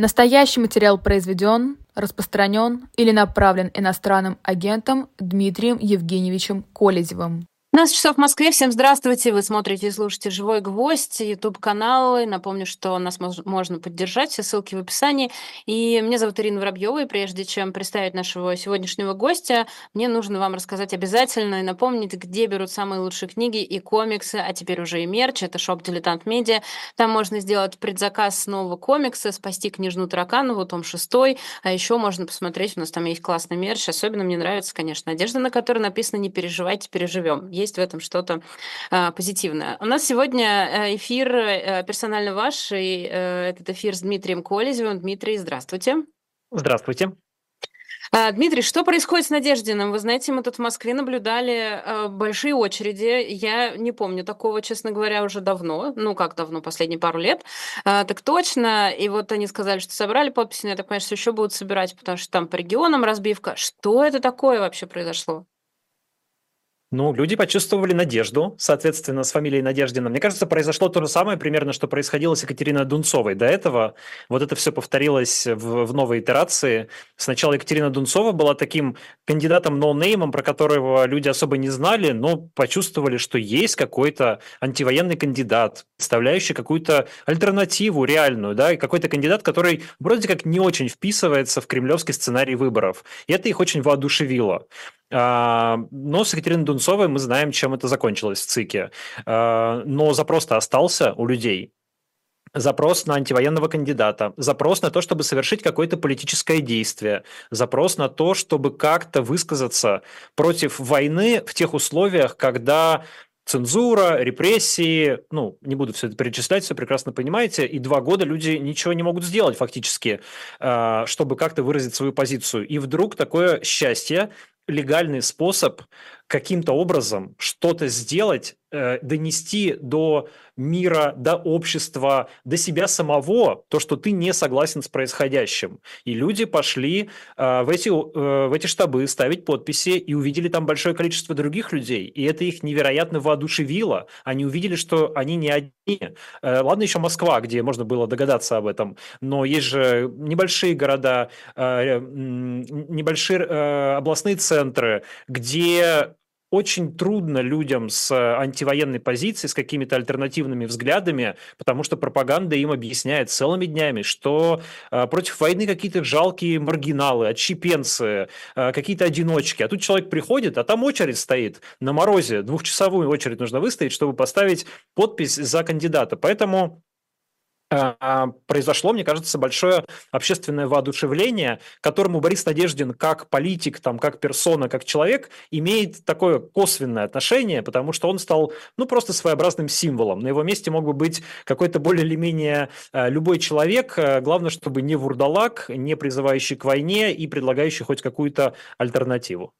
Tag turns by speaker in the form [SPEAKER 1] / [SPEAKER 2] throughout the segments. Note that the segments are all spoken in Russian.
[SPEAKER 1] Настоящий материал произведен, распространен или направлен иностранным агентом Дмитрием Евгеньевичем Колезевым.
[SPEAKER 2] 15 часов в Москве. Всем здравствуйте. Вы смотрите и слушаете «Живой гвоздь», YouTube-каналы. Напомню, что нас можно поддержать. Все ссылки в описании. И меня зовут Ирина Воробьева. И прежде чем представить нашего сегодняшнего гостя, мне нужно вам рассказать обязательно и напомнить, где берут самые лучшие книги и комиксы, а теперь уже и мерч. Это шоп «Дилетант Медиа». Там можно сделать предзаказ нового комикса, спасти княжну Тараканову, том 6. А еще можно посмотреть, у нас там есть классный мерч. Особенно мне нравится, конечно, одежда, на которой написано «Не переживайте, переживем» есть в этом что-то э, позитивное. У нас сегодня э, эфир э, персонально ваш, и э, этот эфир с Дмитрием Колезевым. Дмитрий, здравствуйте.
[SPEAKER 3] Здравствуйте.
[SPEAKER 2] А, Дмитрий, что происходит с Надеждиным? Вы знаете, мы тут в Москве наблюдали большие очереди. Я не помню такого, честно говоря, уже давно. Ну, как давно, последние пару лет. А, так точно. И вот они сказали, что собрали подписи, но я так понимаю, что еще будут собирать, потому что там по регионам разбивка. Что это такое вообще произошло?
[SPEAKER 3] Ну, люди почувствовали надежду, соответственно, с фамилией Надеждина. Мне кажется, произошло то же самое примерно, что происходило с Екатериной Дунцовой. До этого вот это все повторилось в, в новой итерации. Сначала Екатерина Дунцова была таким кандидатом ноунеймом, про которого люди особо не знали, но почувствовали, что есть какой-то антивоенный кандидат, представляющий какую-то альтернативу реальную, да, и какой-то кандидат, который вроде как не очень вписывается в кремлевский сценарий выборов. И это их очень воодушевило. А, но с Екатериной Дунцовой мы знаем, чем это закончилось в ЦИКе. А, но запрос-то остался у людей. Запрос на антивоенного кандидата, запрос на то, чтобы совершить какое-то политическое действие, запрос на то, чтобы как-то высказаться против войны в тех условиях, когда цензура, репрессии, ну, не буду все это перечислять, все прекрасно понимаете, и два года люди ничего не могут сделать фактически, а, чтобы как-то выразить свою позицию. И вдруг такое счастье, легальный способ каким-то образом что-то сделать, э, донести до мира, до общества, до себя самого, то, что ты не согласен с происходящим. И люди пошли э, в, эти, э, в эти штабы ставить подписи и увидели там большое количество других людей. И это их невероятно воодушевило. Они увидели, что они не одни. Э, ладно, еще Москва, где можно было догадаться об этом, но есть же небольшие города, э, небольшие э, областные центры, где очень трудно людям с антивоенной позицией, с какими-то альтернативными взглядами, потому что пропаганда им объясняет целыми днями, что э, против войны какие-то жалкие маргиналы, отщепенцы, э, какие-то одиночки. А тут человек приходит, а там очередь стоит на морозе, двухчасовую очередь нужно выставить, чтобы поставить подпись за кандидата. Поэтому произошло, мне кажется, большое общественное воодушевление, которому Борис Надеждин как политик, там, как персона, как человек имеет такое косвенное отношение, потому что он стал ну, просто своеобразным символом. На его месте мог бы быть какой-то более или менее а, любой человек, а, главное, чтобы не вурдалак, не призывающий к войне и предлагающий хоть какую-то альтернативу.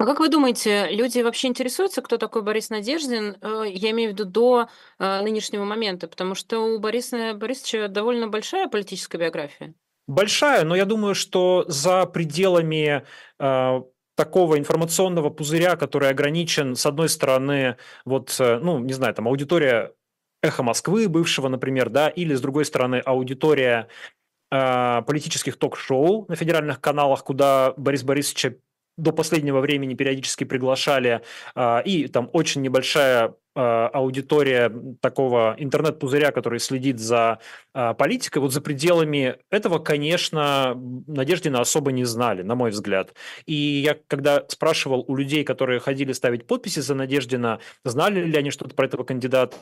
[SPEAKER 2] А как вы думаете, люди вообще интересуются, кто такой Борис Надеждин? Э, я имею в виду до э, нынешнего момента, потому что у Бориса Борисовича довольно большая политическая биография.
[SPEAKER 3] Большая, но я думаю, что за пределами э, такого информационного пузыря, который ограничен, с одной стороны, вот, ну, не знаю, там аудитория «Эхо Москвы» бывшего, например, да, или, с другой стороны, аудитория э, политических ток-шоу на федеральных каналах, куда Борис Борисовича до последнего времени периодически приглашали, а, и там очень небольшая а, аудитория такого интернет-пузыря, который следит за а, политикой, вот за пределами этого, конечно, Надеждина особо не знали, на мой взгляд. И я, когда спрашивал у людей, которые ходили ставить подписи за Надеждина, знали ли они что-то про этого кандидата,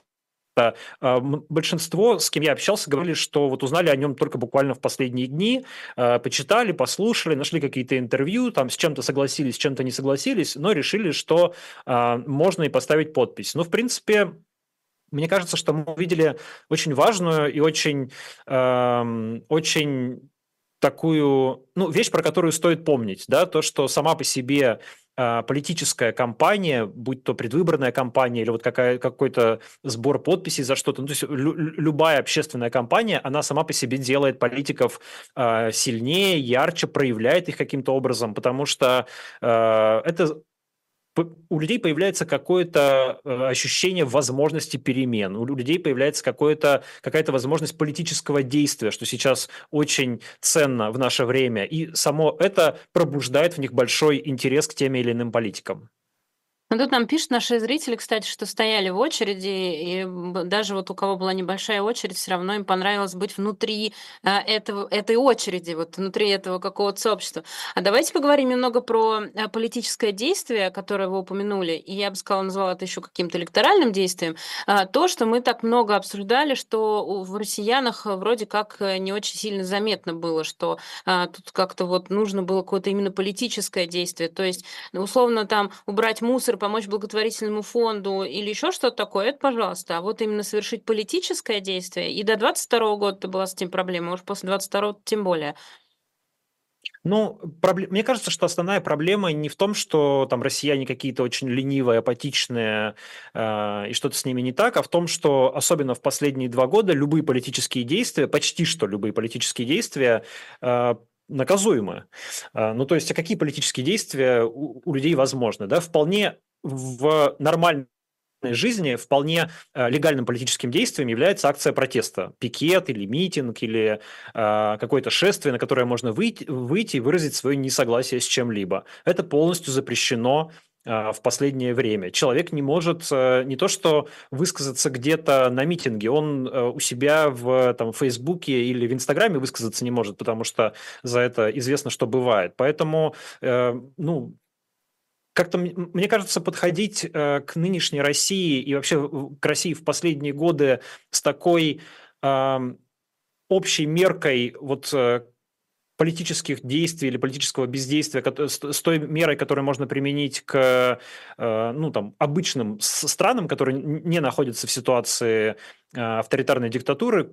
[SPEAKER 3] а, большинство, с кем я общался, говорили, что вот узнали о нем только буквально в последние дни, а, почитали, послушали, нашли какие-то интервью, там с чем-то согласились, с чем-то не согласились, но решили, что а, можно и поставить подпись. Ну, в принципе, мне кажется, что мы увидели очень важную и очень, очень такую, ну, вещь, про которую стоит помнить, да, то, что сама по себе а, политическая кампания, будь то предвыборная кампания или вот какая, какой-то сбор подписей за что-то, ну, то есть лю- любая общественная кампания, она сама по себе делает политиков э, сильнее, ярче, проявляет их каким-то образом, потому что э, это у людей появляется какое-то э, ощущение возможности перемен, у людей появляется какое-то, какая-то возможность политического действия, что сейчас очень ценно в наше время, и само это пробуждает в них большой интерес к тем или иным политикам.
[SPEAKER 2] Ну, тут нам пишут наши зрители, кстати, что стояли в очереди, и даже вот у кого была небольшая очередь, все равно им понравилось быть внутри а, этого, этой очереди, вот внутри этого какого-то сообщества. А давайте поговорим немного про а, политическое действие, которое вы упомянули, и я бы сказала, назвала это еще каким-то электоральным действием. А, то, что мы так много обсуждали, что в россиянах вроде как э, не очень сильно заметно было, что тут как-то вот нужно было какое-то именно политическое действие, то есть условно там убрать мусор помочь благотворительному фонду или еще что-то такое, это пожалуйста. А вот именно совершить политическое действие, и до 22 года была с этим проблема, уж после 22 тем более.
[SPEAKER 3] Ну, проблем... мне кажется, что основная проблема не в том, что там россияне какие-то очень ленивые, апатичные э, и что-то с ними не так, а в том, что особенно в последние два года любые политические действия, почти что любые политические действия э, наказуемы. Э, ну, то есть, а какие политические действия у, у людей возможны? Да? Вполне в нормальной жизни вполне э, легальным политическим действием является акция протеста. Пикет или митинг, или э, какое-то шествие, на которое можно выйти, выйти и выразить свое несогласие с чем-либо. Это полностью запрещено э, в последнее время. Человек не может не то что высказаться где-то на митинге, он у себя в там, Фейсбуке или в Инстаграме высказаться не может, потому что за это известно, что бывает. Поэтому, ну, как-то, мне кажется, подходить э, к нынешней России и вообще к России в последние годы с такой общей меркой вот э, политических действий или политического бездействия, с той мерой, которую можно применить к э, ну, там, обычным странам, которые не находятся в ситуации авторитарной диктатуры,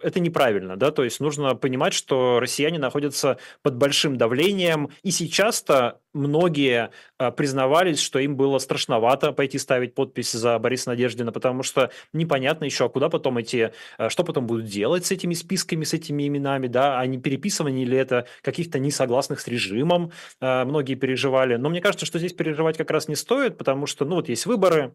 [SPEAKER 3] это неправильно. Да? То есть нужно понимать, что россияне находятся под большим давлением, и сейчас-то многие а, признавались, что им было страшновато пойти ставить подпись за Бориса Надеждина, потому что непонятно еще, а куда потом эти, а, что потом будут делать с этими списками, с этими именами, да, а не переписывание ли это каких-то несогласных с режимом, а, многие переживали. Но мне кажется, что здесь переживать как раз не стоит, потому что, ну вот есть выборы,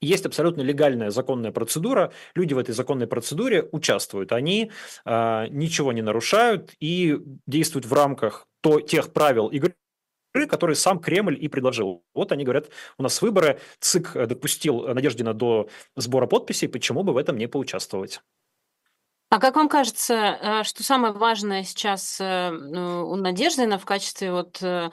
[SPEAKER 3] есть абсолютно легальная законная процедура, люди в этой законной процедуре участвуют, они э, ничего не нарушают и действуют в рамках то, тех правил игры, которые сам Кремль и предложил. Вот они говорят, у нас выборы, ЦИК допустил Надеждина до сбора подписей, почему бы в этом не поучаствовать?
[SPEAKER 2] А как вам кажется, э, что самое важное сейчас э, ну, у Надеждина в качестве вот э,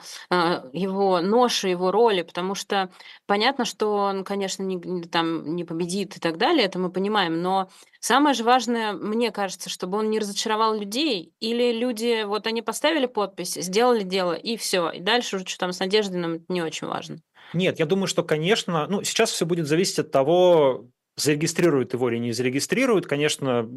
[SPEAKER 2] его ноши, его роли? Потому что понятно, что он, конечно, не, там, не победит и так далее, это мы понимаем, но самое же важное, мне кажется, чтобы он не разочаровал людей, или люди, вот они поставили подпись, сделали дело, и все, и дальше уже что там с Надеждиным, не очень важно.
[SPEAKER 3] Нет, я думаю, что, конечно, ну, сейчас все будет зависеть от того, зарегистрируют его или не зарегистрируют. Конечно,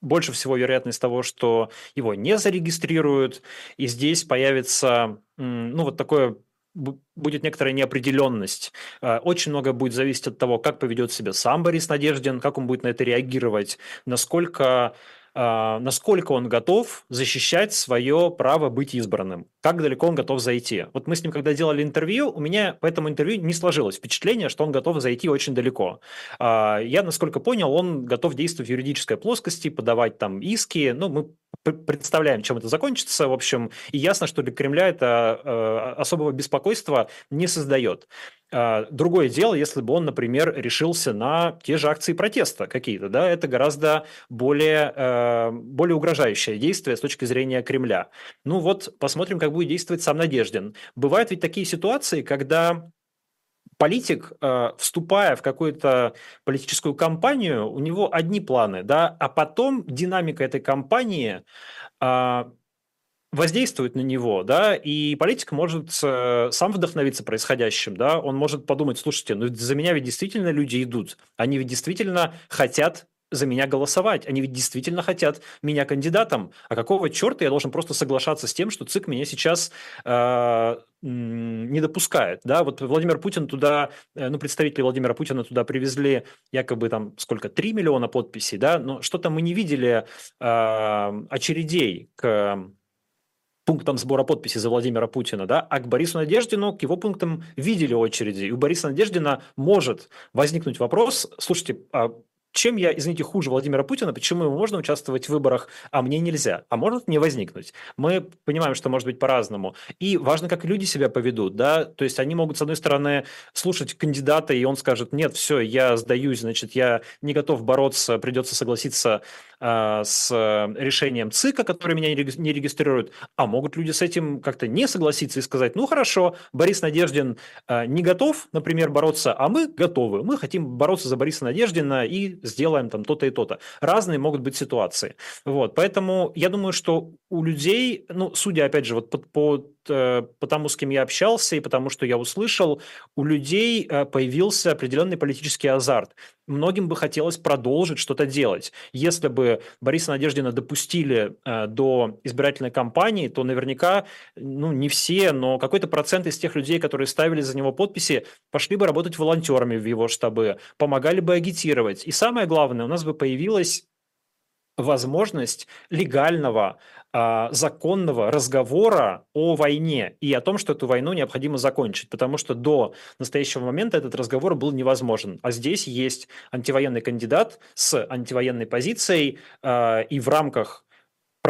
[SPEAKER 3] больше всего вероятность того, что его не зарегистрируют, и здесь появится, ну, вот такое будет некоторая неопределенность. А, очень много будет зависеть от того, как поведет себя сам Борис Надеждин, как он будет на это реагировать, насколько насколько он готов защищать свое право быть избранным, как далеко он готов зайти. Вот мы с ним, когда делали интервью, у меня по этому интервью не сложилось впечатление, что он готов зайти очень далеко. А, я, насколько понял, он готов действовать в юридической плоскости, подавать там иски, ну, мы представляем, чем это закончится, в общем, и ясно, что для Кремля это э, особого беспокойства не создает. А, другое дело, если бы он, например, решился на те же акции протеста какие-то, да, это гораздо более, э, более угрожающее действие с точки зрения Кремля. Ну вот, посмотрим, как будет действовать сам Надеждин. Бывают ведь такие ситуации, когда политик, э, вступая в какую-то политическую кампанию, у него одни планы, да, а потом динамика этой кампании а, воздействует на него, да, и политик может э, сам вдохновиться происходящим, да, он может подумать, слушайте, ну за меня ведь действительно люди идут, они ведь действительно хотят за меня голосовать. Они ведь действительно хотят меня кандидатом. А какого черта я должен просто соглашаться с тем, что ЦИК меня сейчас э, не допускает? Да? Вот Владимир Путин туда, э, ну, представители Владимира Путина туда привезли якобы там сколько, 3 миллиона подписей, да, но что-то мы не видели э, очередей к пунктам сбора подписей за Владимира Путина, да, а к Борису Надеждину, к его пунктам видели очереди. И у Бориса Надеждина может возникнуть вопрос, слушайте, а чем я, извините, хуже Владимира Путина, почему ему можно участвовать в выборах, а мне нельзя? А может не возникнуть? Мы понимаем, что может быть по-разному. И важно, как люди себя поведут, да, то есть они могут, с одной стороны, слушать кандидата, и он скажет, нет, все, я сдаюсь, значит, я не готов бороться, придется согласиться э, с решением ЦИКа, который меня не регистрирует, а могут люди с этим как-то не согласиться и сказать, ну хорошо, Борис Надеждин э, не готов, например, бороться, а мы готовы, мы хотим бороться за Бориса Надеждина и сделаем там то-то и то-то. Разные могут быть ситуации. Вот, поэтому я думаю, что у людей, ну, судя, опять же, вот по, по, э, по тому, с кем я общался и потому, что я услышал, у людей э, появился определенный политический азарт. Многим бы хотелось продолжить что-то делать. Если бы Бориса Надеждина допустили э, до избирательной кампании, то наверняка, ну, не все, но какой-то процент из тех людей, которые ставили за него подписи, пошли бы работать волонтерами в его штабы, помогали бы агитировать. И самое главное, у нас бы появилась возможность легального, а, законного разговора о войне и о том, что эту войну необходимо закончить, потому что до настоящего момента этот разговор был невозможен. А здесь есть антивоенный кандидат с антивоенной позицией, а, и в рамках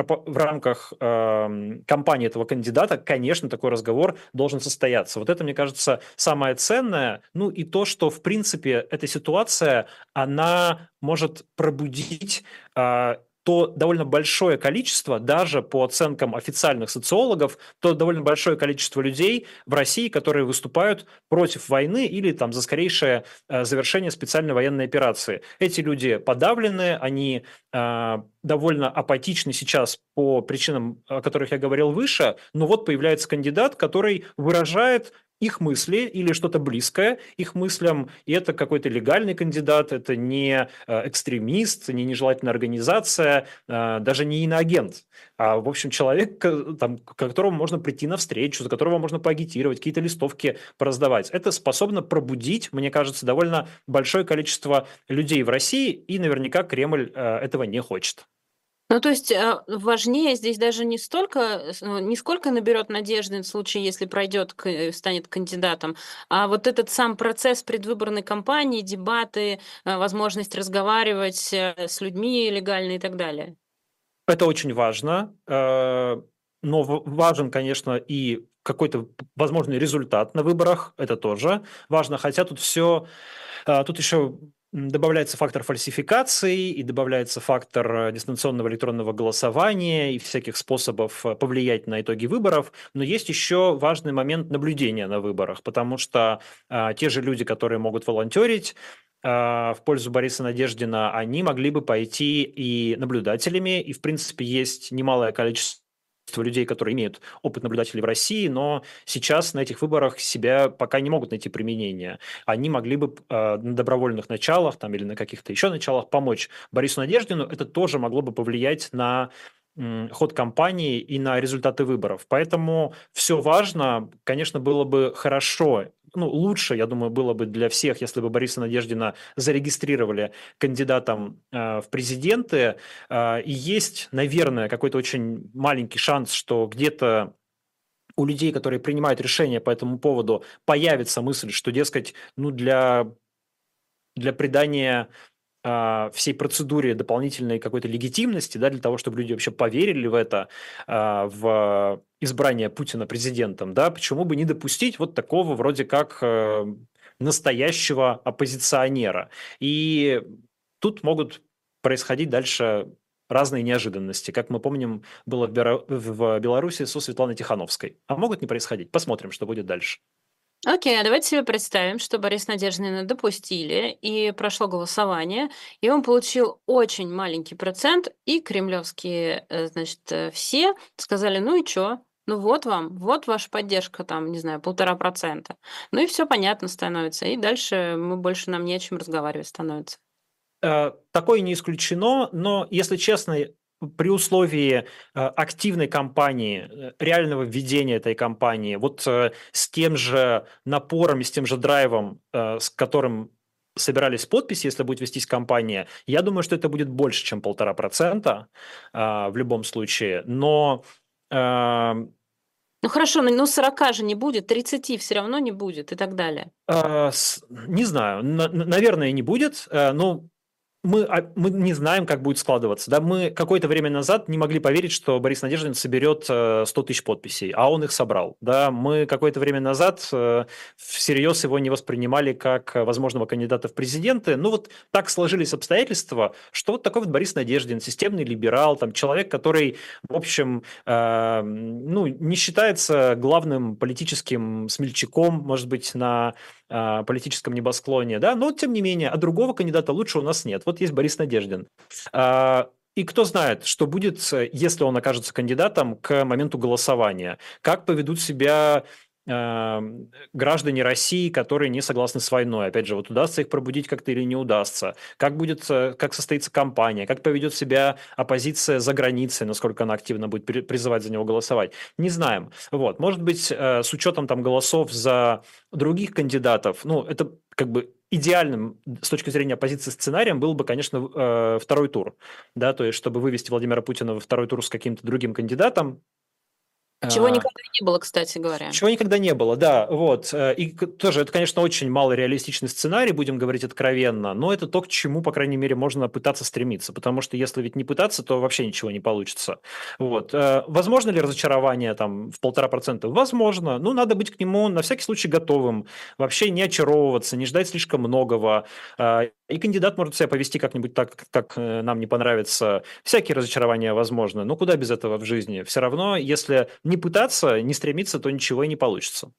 [SPEAKER 3] в рамках э, кампании этого кандидата, конечно, такой разговор должен состояться. Вот это, мне кажется, самое ценное. Ну и то, что, в принципе, эта ситуация, она может пробудить э, то довольно большое количество, даже по оценкам официальных социологов, то довольно большое количество людей в России, которые выступают против войны или там за скорейшее э, завершение специальной военной операции. Эти люди подавлены, они э, довольно апатичны сейчас по причинам, о которых я говорил выше, но вот появляется кандидат, который выражает их мысли или что-то близкое их мыслям, и это какой-то легальный кандидат, это не э, экстремист, не нежелательная организация, э, даже не иноагент, а, в общем, человек, там, к которому можно прийти на встречу, за которого можно поагитировать, какие-то листовки пораздавать. Это способно пробудить, мне кажется, довольно большое количество людей в России, и наверняка Кремль э, этого не хочет.
[SPEAKER 2] Ну, то есть а, важнее здесь даже не столько, ну, не сколько наберет надежды в случае, если пройдет, э, станет кандидатом, а вот этот сам процесс предвыборной кампании, дебаты, а, возможность разговаривать э, с людьми легально и так далее.
[SPEAKER 3] Это очень важно, э, но важен, конечно, и какой-то возможный результат на выборах, это тоже важно, хотя тут все, тут еще добавляется фактор фальсификации и добавляется фактор э, дистанционного электронного голосования и всяких способов э, повлиять на итоги выборов. Но есть еще важный момент наблюдения на выборах, потому что а, те же люди, которые могут волонтерить, а, в пользу Бориса Надеждина, они могли бы пойти и наблюдателями, и, в принципе, есть немалое количество людей, которые имеют опыт наблюдателей в России, но сейчас на этих выборах себя пока не могут найти применение. Они могли бы э, на добровольных началах там, или на каких-то еще началах помочь Борису Надеждину. Это тоже могло бы повлиять на ход кампании и на результаты выборов. Поэтому все важно. Конечно, было бы хорошо, ну, лучше, я думаю, было бы для всех, если бы Бориса Надеждина зарегистрировали кандидатом э, в президенты. Э, и есть, наверное, какой-то очень маленький шанс, что где-то у людей, которые принимают решения по этому поводу, появится мысль, что, дескать, ну, для, для придания всей процедуре дополнительной какой-то легитимности, да, для того, чтобы люди вообще поверили в это, а, в избрание Путина президентом, да, почему бы не допустить вот такого вроде как э, настоящего оппозиционера. И тут могут происходить дальше разные неожиданности, как мы помним, было в Беларуси со Светланой Тихановской. А могут не происходить. Посмотрим, что будет дальше.
[SPEAKER 2] Окей, а давайте себе представим, что Борис Надеждина допустили, и прошло голосование, и он получил очень маленький процент, и кремлевские, э, значит, э, все сказали, ну и чё, ну вот вам, вот ваша поддержка, там, не знаю, полтора процента. Ну и все понятно становится, и дальше мы больше нам не о чем разговаривать становится.
[SPEAKER 3] Э, такое не исключено, но, если честно, при условии э, активной кампании, э, реального введения этой кампании, вот э, с тем же напором и с тем же драйвом, с которым собирались подписи, если будет вестись кампания, я думаю, что это будет больше, чем полтора процента в любом случае. Но
[SPEAKER 2] ну хорошо, ну 40 же не будет, 30 все равно не будет и так далее.
[SPEAKER 3] Не знаю, наверное, не будет, э, но мы, а, мы не знаем, как будет складываться. Да? Мы какое-то время назад не могли поверить, что Борис Надеждин соберет 100 э, тысяч подписей, а он их собрал. Да? Мы какое-то время назад э, всерьез его не воспринимали как возможного кандидата в президенты. Ну вот так сложились обстоятельства, что вот такой вот Борис Надеждин, системный либерал, там, человек, который, в общем, э, ну, не считается главным политическим смельчаком, может быть, на э, политическом небосклоне, да, но тем не менее, а другого кандидата лучше у нас нет. Вот есть Борис Надеждин. А, и кто знает, что будет, если он окажется кандидатом к моменту голосования. Как поведут себя граждане России, которые не согласны с войной. Опять же, вот удастся их пробудить как-то или не удастся. Как будет, э, как состоится кампания, как поведет себя оппозиция за границей, насколько она активно будет призывать за него голосовать. Не знаем. Вот. Может быть, э, с учетом там голосов за других кандидатов, ну, это как бы идеальным с точки зрения оппозиции сценарием был бы, конечно, э, второй тур, да, то есть чтобы вывести Владимира Путина во второй тур с каким-то другим кандидатом,
[SPEAKER 2] чего а, никогда не было, кстати говоря.
[SPEAKER 3] Чего никогда не было, да, вот. Э, и тоже это, конечно, очень малореалистичный сценарий, будем говорить откровенно, но это то, к чему, по крайней мере, можно пытаться стремиться, потому что если ведь не пытаться, то вообще ничего не получится. Вот. Э, возможно ли разочарование там в полтора процента? Возможно. Ну, надо быть к нему на всякий случай готовым, вообще не очаровываться, не ждать слишком многого. Э, и кандидат может себя повести как-нибудь так, как нам не понравится. Всякие разочарования возможны. Но куда без этого в жизни? Все равно, если не пытаться, не стремиться, то ничего и не получится.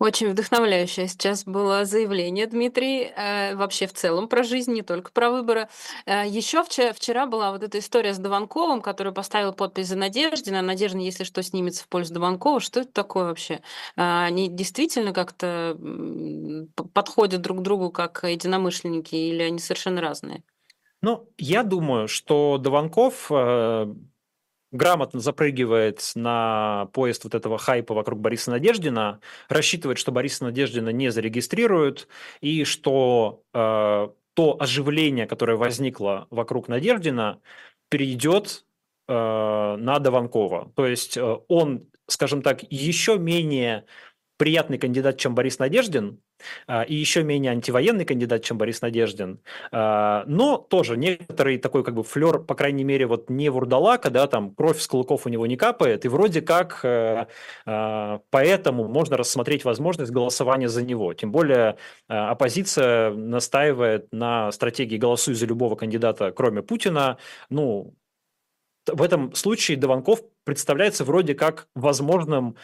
[SPEAKER 2] Очень вдохновляющее сейчас было заявление, Дмитрий, э, вообще в целом про жизнь, не только про выборы. Э, еще вчера, вчера была вот эта история с Дованковым, который поставил подпись за Надеждина. Надеждина, если что, снимется в пользу Дованкова. Что это такое вообще? Э, они действительно как-то подходят друг к другу как единомышленники или они совершенно разные?
[SPEAKER 3] Ну, я думаю, что Дованков грамотно запрыгивает на поезд вот этого хайпа вокруг Бориса Надеждина, рассчитывает, что Бориса Надеждина не зарегистрируют, и что э, то оживление, которое возникло вокруг Надеждина, перейдет э, на Дованкова. То есть э, он, скажем так, еще менее приятный кандидат, чем Борис Надеждин, а, и еще менее антивоенный кандидат, чем Борис Надеждин, а, но тоже некоторый такой как бы флер, по крайней мере, вот не вурдалака, да, там кровь с кулаков у него не капает, и вроде как э, а, поэтому можно рассмотреть возможность голосования за него. Тем более оппозиция настаивает на стратегии «голосуй за любого кандидата, кроме Путина». Ну, в этом случае Дованков представляется вроде как возможным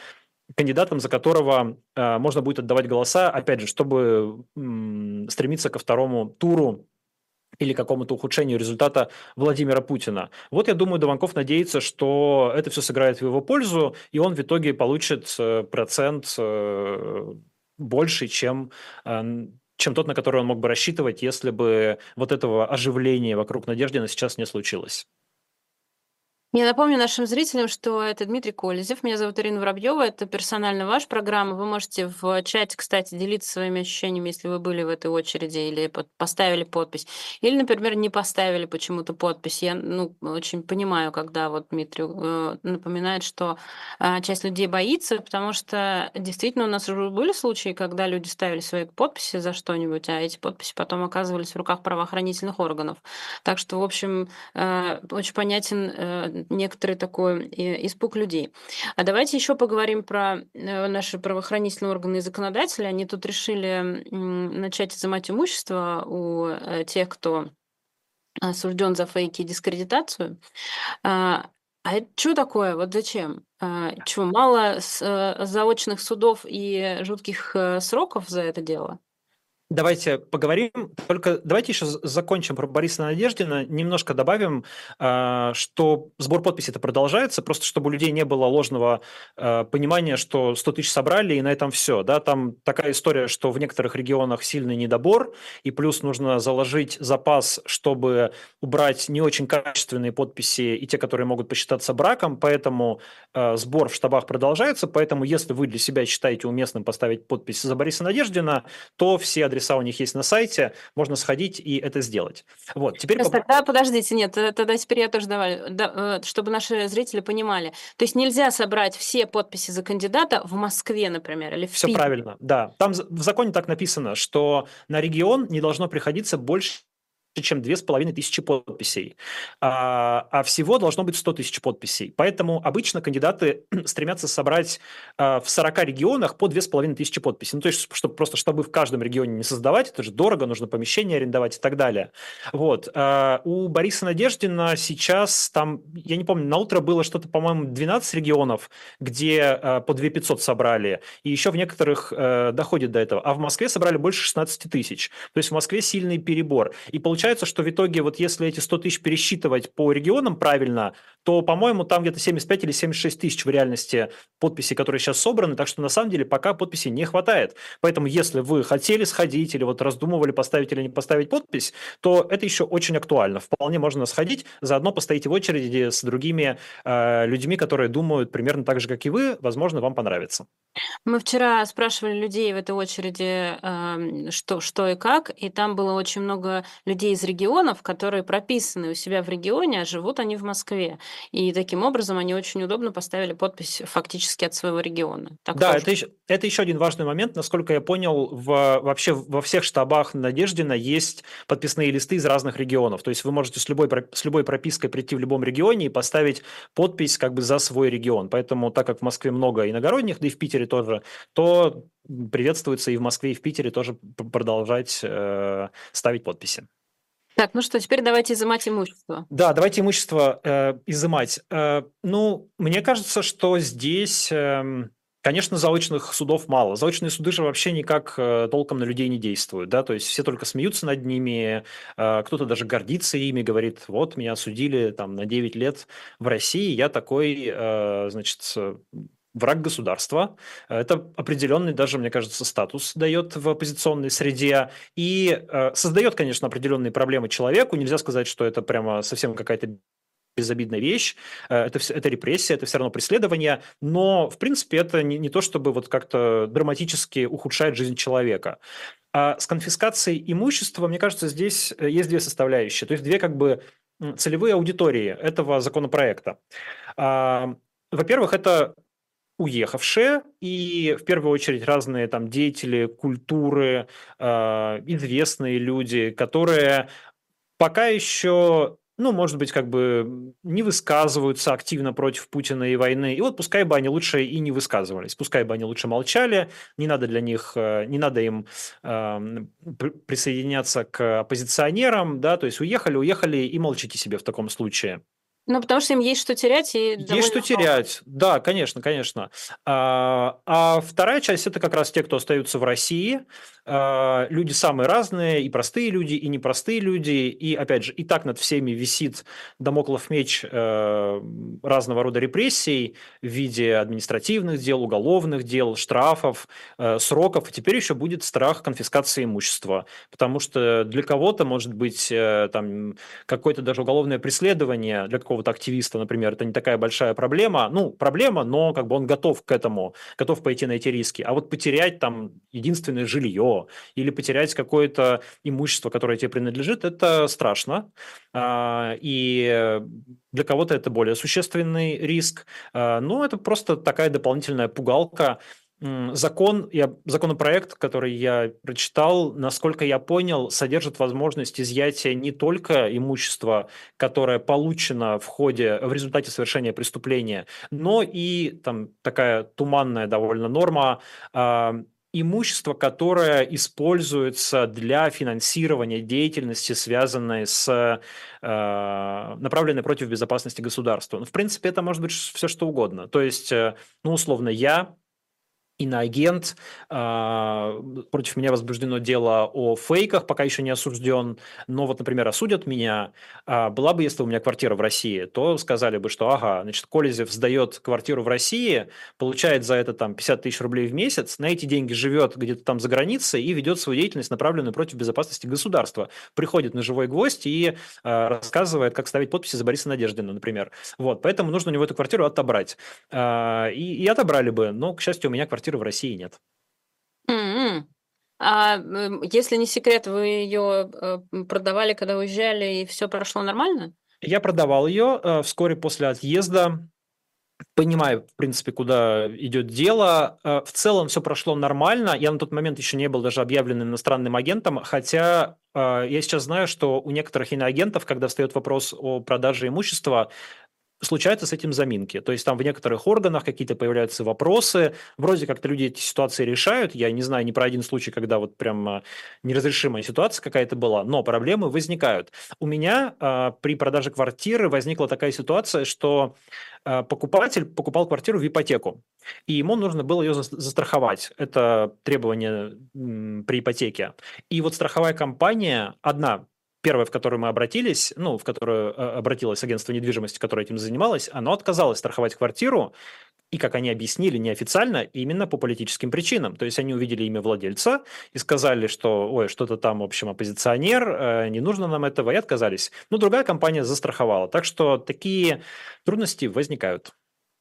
[SPEAKER 3] кандидатом, за которого э, можно будет отдавать голоса, опять же, чтобы м, стремиться ко второму туру или какому-то ухудшению результата Владимира Путина. Вот я думаю, Дованков надеется, что это все сыграет в его пользу, и он в итоге получит э, процент э, больше, чем э, чем тот, на который он мог бы рассчитывать, если бы вот этого оживления вокруг Надеждина сейчас не случилось.
[SPEAKER 2] Я напомню нашим зрителям, что это Дмитрий Колезев. Меня зовут Ирина Воробьева. Это персонально ваша программа. Вы можете в чате, кстати, делиться своими ощущениями, если вы были в этой очереди или поставили подпись. Или, например, не поставили почему-то подпись. Я ну, очень понимаю, когда вот Дмитрий э, напоминает, что э, часть людей боится, потому что действительно у нас уже были случаи, когда люди ставили свои подписи за что-нибудь, а эти подписи потом оказывались в руках правоохранительных органов. Так что, в общем, э, очень понятен э, некоторый такой э, испуг людей. А давайте еще поговорим про э, наши правоохранительные органы и законодатели. Они тут решили начать изымать имущество у э, тех, кто осужден за фейки и дискредитацию. А, а что такое? Вот зачем? А, чего, мало заочных судов и жутких сроков за это дело?
[SPEAKER 3] Давайте поговорим. Только давайте еще закончим про Бориса Надеждина. Немножко добавим, а, что сбор подписей это продолжается, просто чтобы у людей не было ложного а, понимания, что 100 тысяч собрали и на этом все. Да? Там такая история, что в некоторых регионах сильный недобор, и плюс нужно заложить запас, чтобы убрать не очень качественные подписи и те, которые могут посчитаться браком, поэтому а, сбор в штабах продолжается, поэтому если вы для себя считаете уместным поставить подпись за Бориса Надеждина, то все адреса у них есть на сайте, можно сходить и это сделать. Вот, теперь...
[SPEAKER 2] Сейчас, тогда подождите, нет, тогда теперь я тоже давай, да, э, чтобы наши зрители понимали. То есть нельзя собрать все подписи за кандидата в Москве, например, или в
[SPEAKER 3] Все
[SPEAKER 2] Питере?
[SPEAKER 3] правильно, да. Там в законе так написано, что на регион не должно приходиться больше чем две с половиной тысячи подписей, а, а всего должно быть 100 тысяч подписей. Поэтому обычно кандидаты стремятся собрать а, в 40 регионах по две с половиной тысячи подписей. Ну, то есть, чтобы, просто чтобы в каждом регионе не создавать, это же дорого, нужно помещение арендовать и так далее. Вот. А, у Бориса Надеждина сейчас там, я не помню, на утро было что-то, по-моему, 12 регионов, где а, по 2 500 собрали, и еще в некоторых а, доходит до этого. А в Москве собрали больше 16 тысяч. То есть в Москве сильный перебор. И получается, получается, что в итоге вот если эти 100 тысяч пересчитывать по регионам правильно, то, по-моему, там где-то 75 или 76 тысяч в реальности подписей, которые сейчас собраны, так что на самом деле пока подписей не хватает. Поэтому если вы хотели сходить или вот раздумывали поставить или не поставить подпись, то это еще очень актуально. Вполне можно сходить, заодно постоите в очереди с другими э, людьми, которые думают примерно так же, как и вы, возможно, вам понравится.
[SPEAKER 2] Мы вчера спрашивали людей в этой очереди, э, что, что и как, и там было очень много людей из регионов, которые прописаны у себя в регионе, а живут они в Москве. И таким образом они очень удобно поставили подпись фактически от своего региона. Так
[SPEAKER 3] да, это еще, это еще один важный момент. Насколько я понял, в, вообще во всех штабах Надеждина есть подписные листы из разных регионов. То есть вы можете с любой, с любой пропиской прийти в любом регионе и поставить подпись как бы за свой регион. Поэтому, так как в Москве много иногородних, да и в Питере тоже, то приветствуется и в Москве, и в Питере тоже продолжать э, ставить подписи.
[SPEAKER 2] Так, ну что, теперь давайте изымать имущество.
[SPEAKER 3] Да, давайте имущество э, изымать. Э, ну, мне кажется, что здесь, э, конечно, заочных судов мало. Заочные суды же вообще никак э, толком на людей не действуют, да, то есть все только смеются над ними, э, кто-то даже гордится ими, говорит, вот, меня осудили там на 9 лет в России, я такой, э, значит, враг государства. Это определенный даже, мне кажется, статус дает в оппозиционной среде и э, создает, конечно, определенные проблемы человеку. Нельзя сказать, что это прямо совсем какая-то безобидная вещь, э, это, это репрессия, это все равно преследование, но, в принципе, это не, не то, чтобы вот как-то драматически ухудшает жизнь человека. А с конфискацией имущества, мне кажется, здесь э, есть две составляющие, то есть две как бы целевые аудитории этого законопроекта. Во-первых, это уехавшие, и в первую очередь разные там деятели культуры, э, известные люди, которые пока еще ну, может быть, как бы не высказываются активно против Путина и войны. И вот пускай бы они лучше и не высказывались, пускай бы они лучше молчали, не надо для них, э, не надо им э, присоединяться к оппозиционерам, да, то есть уехали, уехали и молчите себе в таком случае.
[SPEAKER 2] Ну, потому что им есть что терять. И
[SPEAKER 3] есть что терять, да, конечно, конечно. А, а вторая часть – это как раз те, кто остаются в России. А, люди самые разные, и простые люди, и непростые люди. И, опять же, и так над всеми висит домоклов меч а, разного рода репрессий в виде административных дел, уголовных дел, штрафов, а, сроков. И теперь еще будет страх конфискации имущества. Потому что для кого-то, может быть, там какое-то даже уголовное преследование для какого какого-то активиста, например, это не такая большая проблема. Ну, проблема, но как бы он готов к этому, готов пойти на эти риски. А вот потерять там единственное жилье или потерять какое-то имущество, которое тебе принадлежит, это страшно. А, и для кого-то это более существенный риск. А, но это просто такая дополнительная пугалка, закон, я, законопроект, который я прочитал, насколько я понял, содержит возможность изъятия не только имущества, которое получено в ходе, в результате совершения преступления, но и там такая туманная довольно норма э, имущество, которое используется для финансирования деятельности, связанной с э, направленной против безопасности государства. Ну, в принципе, это может быть все что угодно. То есть, э, ну, условно, я иноагент. А, против меня возбуждено дело о фейках, пока еще не осужден. Но вот, например, осудят меня. А, была бы, если у меня квартира в России, то сказали бы, что, ага, значит, Колезев сдает квартиру в России, получает за это там 50 тысяч рублей в месяц, на эти деньги живет где-то там за границей и ведет свою деятельность, направленную против безопасности государства. Приходит на живой гвоздь и а, рассказывает, как ставить подписи за Бориса Надеждина, например. Вот, поэтому нужно у него эту квартиру отобрать. И, и отобрали бы, но, к счастью, у меня квартира квартиры в России нет.
[SPEAKER 2] Mm-hmm. А если не секрет, вы ее э, продавали, когда уезжали, и все прошло нормально?
[SPEAKER 3] Я продавал ее э, вскоре после отъезда понимаю, в принципе, куда идет дело. Э, в целом все прошло нормально. Я на тот момент еще не был даже объявленным иностранным агентом, хотя я сейчас знаю, что у некоторых иноагентов, когда встает вопрос о продаже имущества, случаются с этим заминки. То есть там в некоторых органах какие-то появляются вопросы, вроде как-то люди эти ситуации решают. Я не знаю ни про один случай, когда вот прям неразрешимая ситуация какая-то была, но проблемы возникают. У меня э, при продаже квартиры возникла такая ситуация, что э, покупатель покупал квартиру в ипотеку, и ему нужно было ее застраховать. Это требование при ипотеке. И вот страховая компания одна первое, в которое мы обратились, ну, в которое э, обратилось агентство недвижимости, которое этим занималось, оно отказалось страховать квартиру, и, как они объяснили неофициально, именно по политическим причинам. То есть они увидели имя владельца и сказали, что, ой, что-то там, в общем, оппозиционер, э, не нужно нам этого, и отказались. Но другая компания застраховала. Так что такие трудности возникают.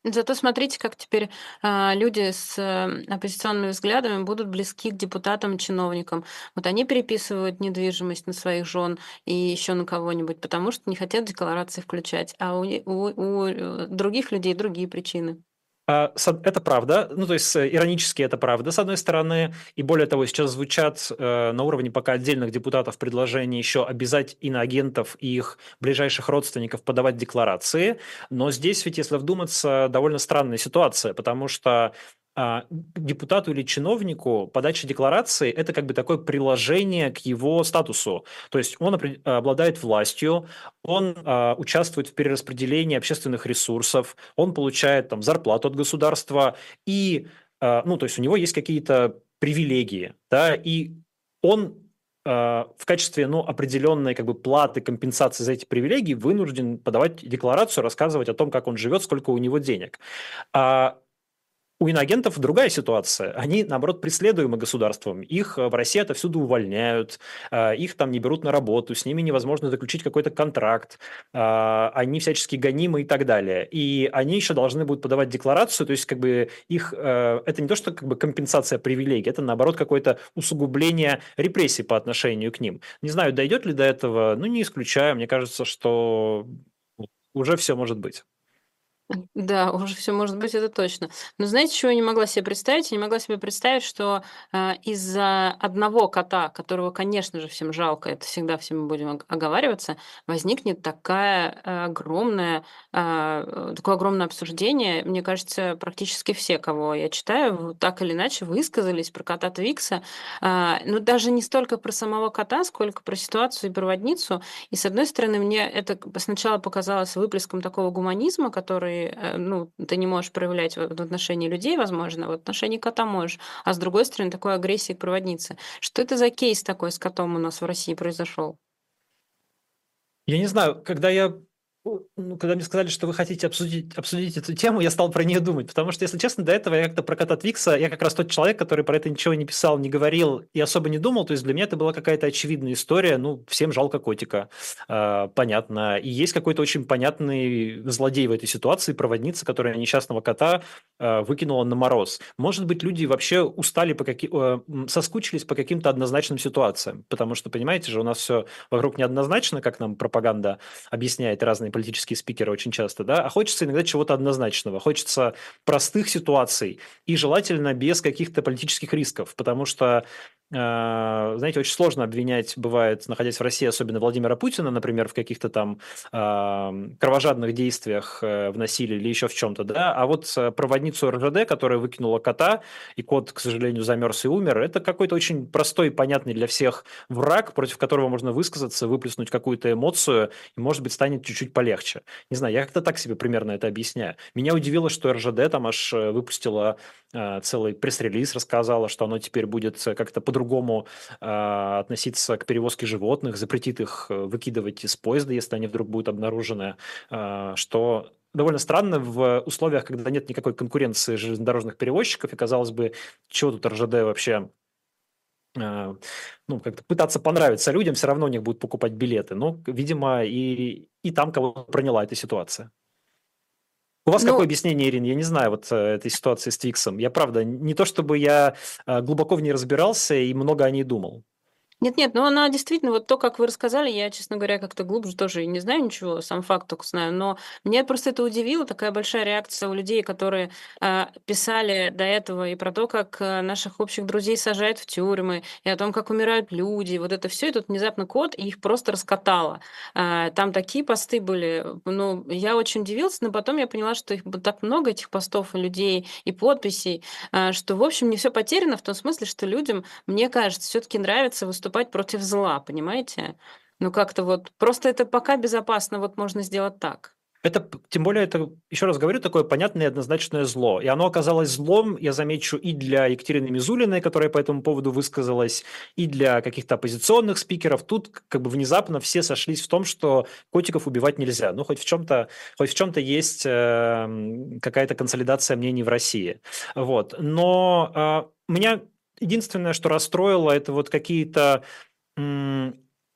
[SPEAKER 2] Зато смотрите, как теперь а, люди с э, оппозиционными взглядами будут близки к депутатам, чиновникам. Вот они переписывают недвижимость на своих жен и еще на кого-нибудь, потому что не хотят декларации включать, а у, у, у э, других людей другие причины.
[SPEAKER 3] А, это правда, ну то есть э, иронически это правда, с одной стороны, и более того, сейчас звучат э, на уровне пока отдельных депутатов предложения еще обязать иноагентов и их ближайших родственников подавать декларации, но здесь ведь, если вдуматься, довольно странная ситуация, потому что депутату или чиновнику подача декларации – это как бы такое приложение к его статусу. То есть он обладает властью, он а, участвует в перераспределении общественных ресурсов, он получает там зарплату от государства, и, а, ну, то есть у него есть какие-то привилегии, да, и он в качестве ну, определенной как бы, платы, компенсации за эти привилегии вынужден подавать декларацию, рассказывать о том, как он живет, сколько у него денег. У иноагентов другая ситуация. Они, наоборот, преследуемы государством. Их э, в России отовсюду увольняют, э, их там не берут на работу, с ними невозможно заключить какой-то контракт, э, они всячески гонимы и так далее. И они еще должны будут подавать декларацию, то есть как бы их... Это не то, что как бы компенсация привилегий, это, наоборот, какое-то усугубление репрессий по отношению к ним. Не знаю, дойдет ли до этого, ну, не исключаю. Мне кажется, что уже все может быть.
[SPEAKER 2] Да, уже все может быть, это точно. Но знаете, чего я не могла себе представить? Я не могла себе представить, что э, из-за одного кота, которого, конечно же, всем жалко, это всегда все мы будем оговариваться, возникнет такая э, огромная, э, такое огромное обсуждение. Мне кажется, практически все, кого я читаю, так или иначе высказались про кота Твикса. Э, ну, даже не столько про самого кота, сколько про ситуацию и проводницу. И, с одной стороны, мне это сначала показалось выплеском такого гуманизма, который Э, ну, ты не можешь проявлять в отношении людей, возможно, в отношении кота можешь, а с другой стороны, такой агрессии к проводнице. Что это за кейс такой с котом у нас в России произошел?
[SPEAKER 3] Я не знаю, когда я ну, когда мне сказали, что вы хотите обсудить, обсудить эту тему, я стал про нее думать, потому что, если честно, до этого я как-то про кота Твикса, я как раз тот человек, который про это ничего не писал, не говорил и особо не думал, то есть для меня это была какая-то очевидная история, ну, всем жалко котика, э, понятно, и есть какой-то очень понятный злодей в этой ситуации, проводница, которая несчастного кота э, выкинула на мороз. Может быть, люди вообще устали, по каким, э, соскучились по каким-то однозначным ситуациям, потому что, понимаете же, у нас все вокруг неоднозначно, как нам пропаганда объясняет разные политические спикеры очень часто, да, а хочется иногда чего-то однозначного, хочется простых ситуаций и желательно без каких-то политических рисков, потому что знаете, очень сложно обвинять, бывает, находясь в России, особенно Владимира Путина, например, в каких-то там кровожадных действиях, э, в насилии или еще в чем-то, да, а вот э, проводницу РЖД, которая выкинула кота, и кот, к сожалению, замерз и умер, это какой-то очень простой понятный для всех враг, против которого можно высказаться, выплеснуть какую-то эмоцию, и, может быть, станет чуть-чуть полегче. Не знаю, я как-то так себе примерно это объясняю. Меня удивило, что РЖД там аж э, выпустила целый пресс-релиз, рассказала, что оно теперь будет как-то по-другому по-другому э, относиться к перевозке животных, запретит их э, выкидывать из поезда, если они вдруг будут обнаружены, э, что довольно странно в условиях, когда нет никакой конкуренции железнодорожных перевозчиков, и, казалось бы, чего тут РЖД вообще ну, как-то пытаться понравиться людям, все равно у них будут покупать билеты. Но, видимо, и, и там кого проняла эта ситуация. У вас ну, какое объяснение, Ирина? Я не знаю вот э, этой ситуации с Твиксом. Я правда, не то чтобы я э, глубоко в ней разбирался и много о ней думал.
[SPEAKER 2] Нет-нет, ну она действительно, вот то, как вы рассказали, я, честно говоря, как-то глубже тоже не знаю ничего, сам факт только знаю, но меня просто это удивило, такая большая реакция у людей, которые э, писали до этого и про то, как э, наших общих друзей сажают в тюрьмы, и о том, как умирают люди, вот это все, и тут внезапно код, и их просто раскатало. Э, там такие посты были, ну, я очень удивился, но потом я поняла, что их так много, этих постов и людей, и подписей, э, что, в общем, не все потеряно в том смысле, что людям, мне кажется, все-таки нравится выступать выступать против зла, понимаете? Ну как-то вот, просто это пока безопасно, вот можно сделать так.
[SPEAKER 3] Это, тем более, это, еще раз говорю, такое понятное и однозначное зло. И оно оказалось злом, я замечу, и для Екатерины Мизулиной, которая по этому поводу высказалась, и для каких-то оппозиционных спикеров. Тут как бы внезапно все сошлись в том, что котиков убивать нельзя. Ну, хоть в чем-то, хоть в чем-то есть э, какая-то консолидация мнений в России. Вот. Но э, меня единственное, что расстроило, это вот какие-то